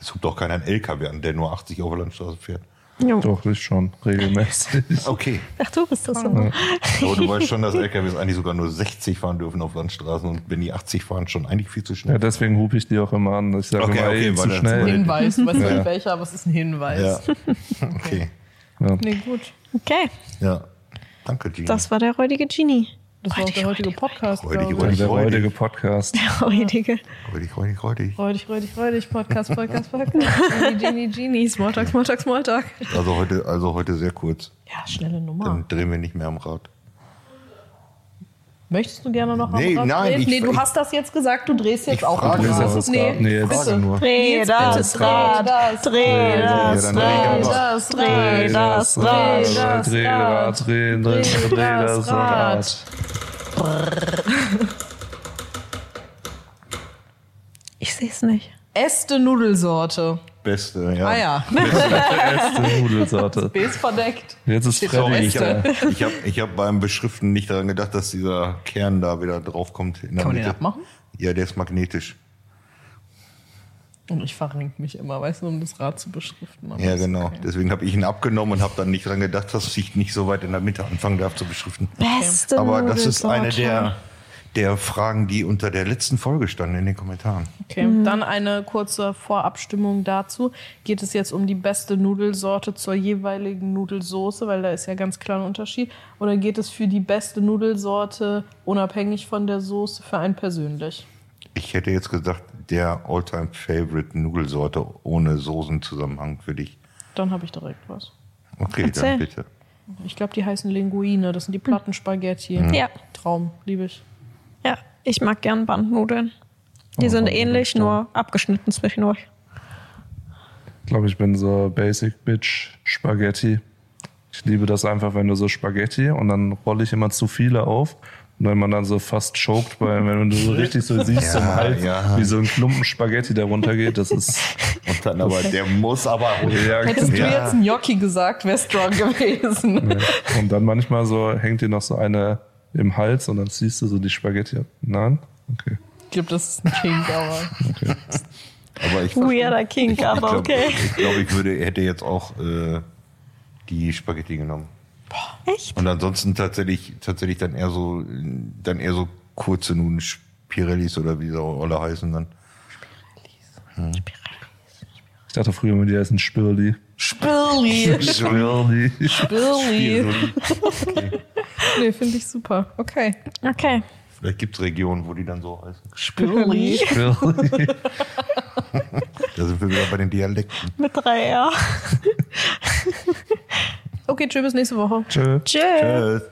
es hupt auch keiner einen LKW an, der nur 80 auf der Landstraße fährt. Jo. Doch, ich schon, regelmäßig. Okay. Ach, du bist das so. Aber du weißt schon, dass LKWs eigentlich sogar nur 60 fahren dürfen auf Landstraßen und wenn die 80 fahren, schon eigentlich viel zu schnell. Ja, deswegen hupe ich die auch immer an. Ich sage Okay, immer, okay, ey, zu schnell. Hinweis. Du weißt Ja. nicht welcher, aber es ist ein Hinweis. Ja. Okay. Ja. Nee, gut. Okay, Ja. Danke, Gina. das war der räudige Genie. Das war auch der heutige Podcast. Räudig, räudig. Der heutige Podcast. Der räudige. Räudig, räudig, räudig. Räudig, räudig, räudig. Podcast, Podcast, Podcast. Genie, Genie, Genie. Smalltalk, Smalltalk, Smalltalk. Also heute, also heute sehr kurz. Ja, schnelle Nummer. Dann drehen wir nicht mehr am Rad. Möchtest du gerne noch Nee, am Rad nein, drehen? ich- Nee, du ich- hast das jetzt gesagt, du drehst jetzt Ich auch frage am nur. Rad. Das ist Nee, nee, jetzt- bitte. Dreh Nils, das Rad, das dreh das dreh Rad, Rad. dreh das Rad. das dreh Rad. das dreh, dreh, dreh das Rad. Ich sehe es nicht. Äste Nudelsorte. Beste, ja. Ah ja, Erste Nudelsorte. B ist verdeckt. Jetzt ist Steht Freddy nicht Ich da. habe ich hab, ich hab beim Beschriften nicht daran gedacht, dass dieser Kern da wieder draufkommt. In der Kann man den Mitte. abmachen? Ja, der ist magnetisch. Und ich verrenke mich immer, weißt du, um das Rad zu beschriften. Aber Ja, genau. okay. Deswegen habe ich ihn abgenommen und habe dann nicht daran gedacht, dass ich nicht so weit in der Mitte anfangen darf zu beschriften. Beste Aber das ist eine Nudelsorte. der, der Fragen, die unter der letzten Folge standen in den Kommentaren. Okay, dann eine kurze Vorabstimmung dazu. Geht es jetzt um die beste Nudelsorte zur jeweiligen Nudelsoße, weil da ist ja ganz klar ein Unterschied? Oder geht es für die beste Nudelsorte unabhängig von der Soße für einen persönlich? Ich hätte jetzt gesagt, der Alltime Favorite Nudelsorte ohne Soßenzusammenhang für dich. Dann habe ich direkt was. Okay, Erzähl. dann bitte. Ich glaube, die heißen Linguine. Das sind die Plattenspaghetti. Ja. Traum, liebe ich. Ich mag gern Bandnudeln. Die Oh, sind Bandnudeln, ähnlich, nur abgeschnitten zwischendurch. Ich glaube, ich bin so Basic Bitch Spaghetti. Ich liebe das einfach, wenn du so Spaghetti und dann rolle ich immer zu viele auf. Und wenn man dann so fast choked, bei, wenn du so richtig so siehst Ja, im Hals, ja. wie so ein Klumpen Spaghetti da runtergeht, das ist. Und dann aber, der muss aber. Ja, Hättest du Ja. jetzt Gnocchi gesagt, wäre strong gewesen. Und dann manchmal so hängt dir noch so eine im Hals und dann ziehst du so die Spaghetti ab. Nein? Okay. Ich glaube, das ist ein Kink, aber. okay. Aber ich Weirder Kink, ich, aber glaub, okay. Ich glaube, ich würde, hätte jetzt auch äh, die Spaghetti genommen. Echt? Und ansonsten tatsächlich, tatsächlich dann eher so, dann eher so kurze Nudeln, Spirellis oder wie sie auch alle heißen dann. Ich dachte früher immer, die heißen Spirli. Spirli. Spirli. Spirli. Nee, finde ich super. Okay. Okay. Vielleicht gibt es Regionen, wo die dann so heißen. Spirli. Spirli. Da sind wir wieder bei den Dialekten. Mit drei R. Okay, tschüss, bis nächste Woche. Tschö. Tschüss. Tschüss.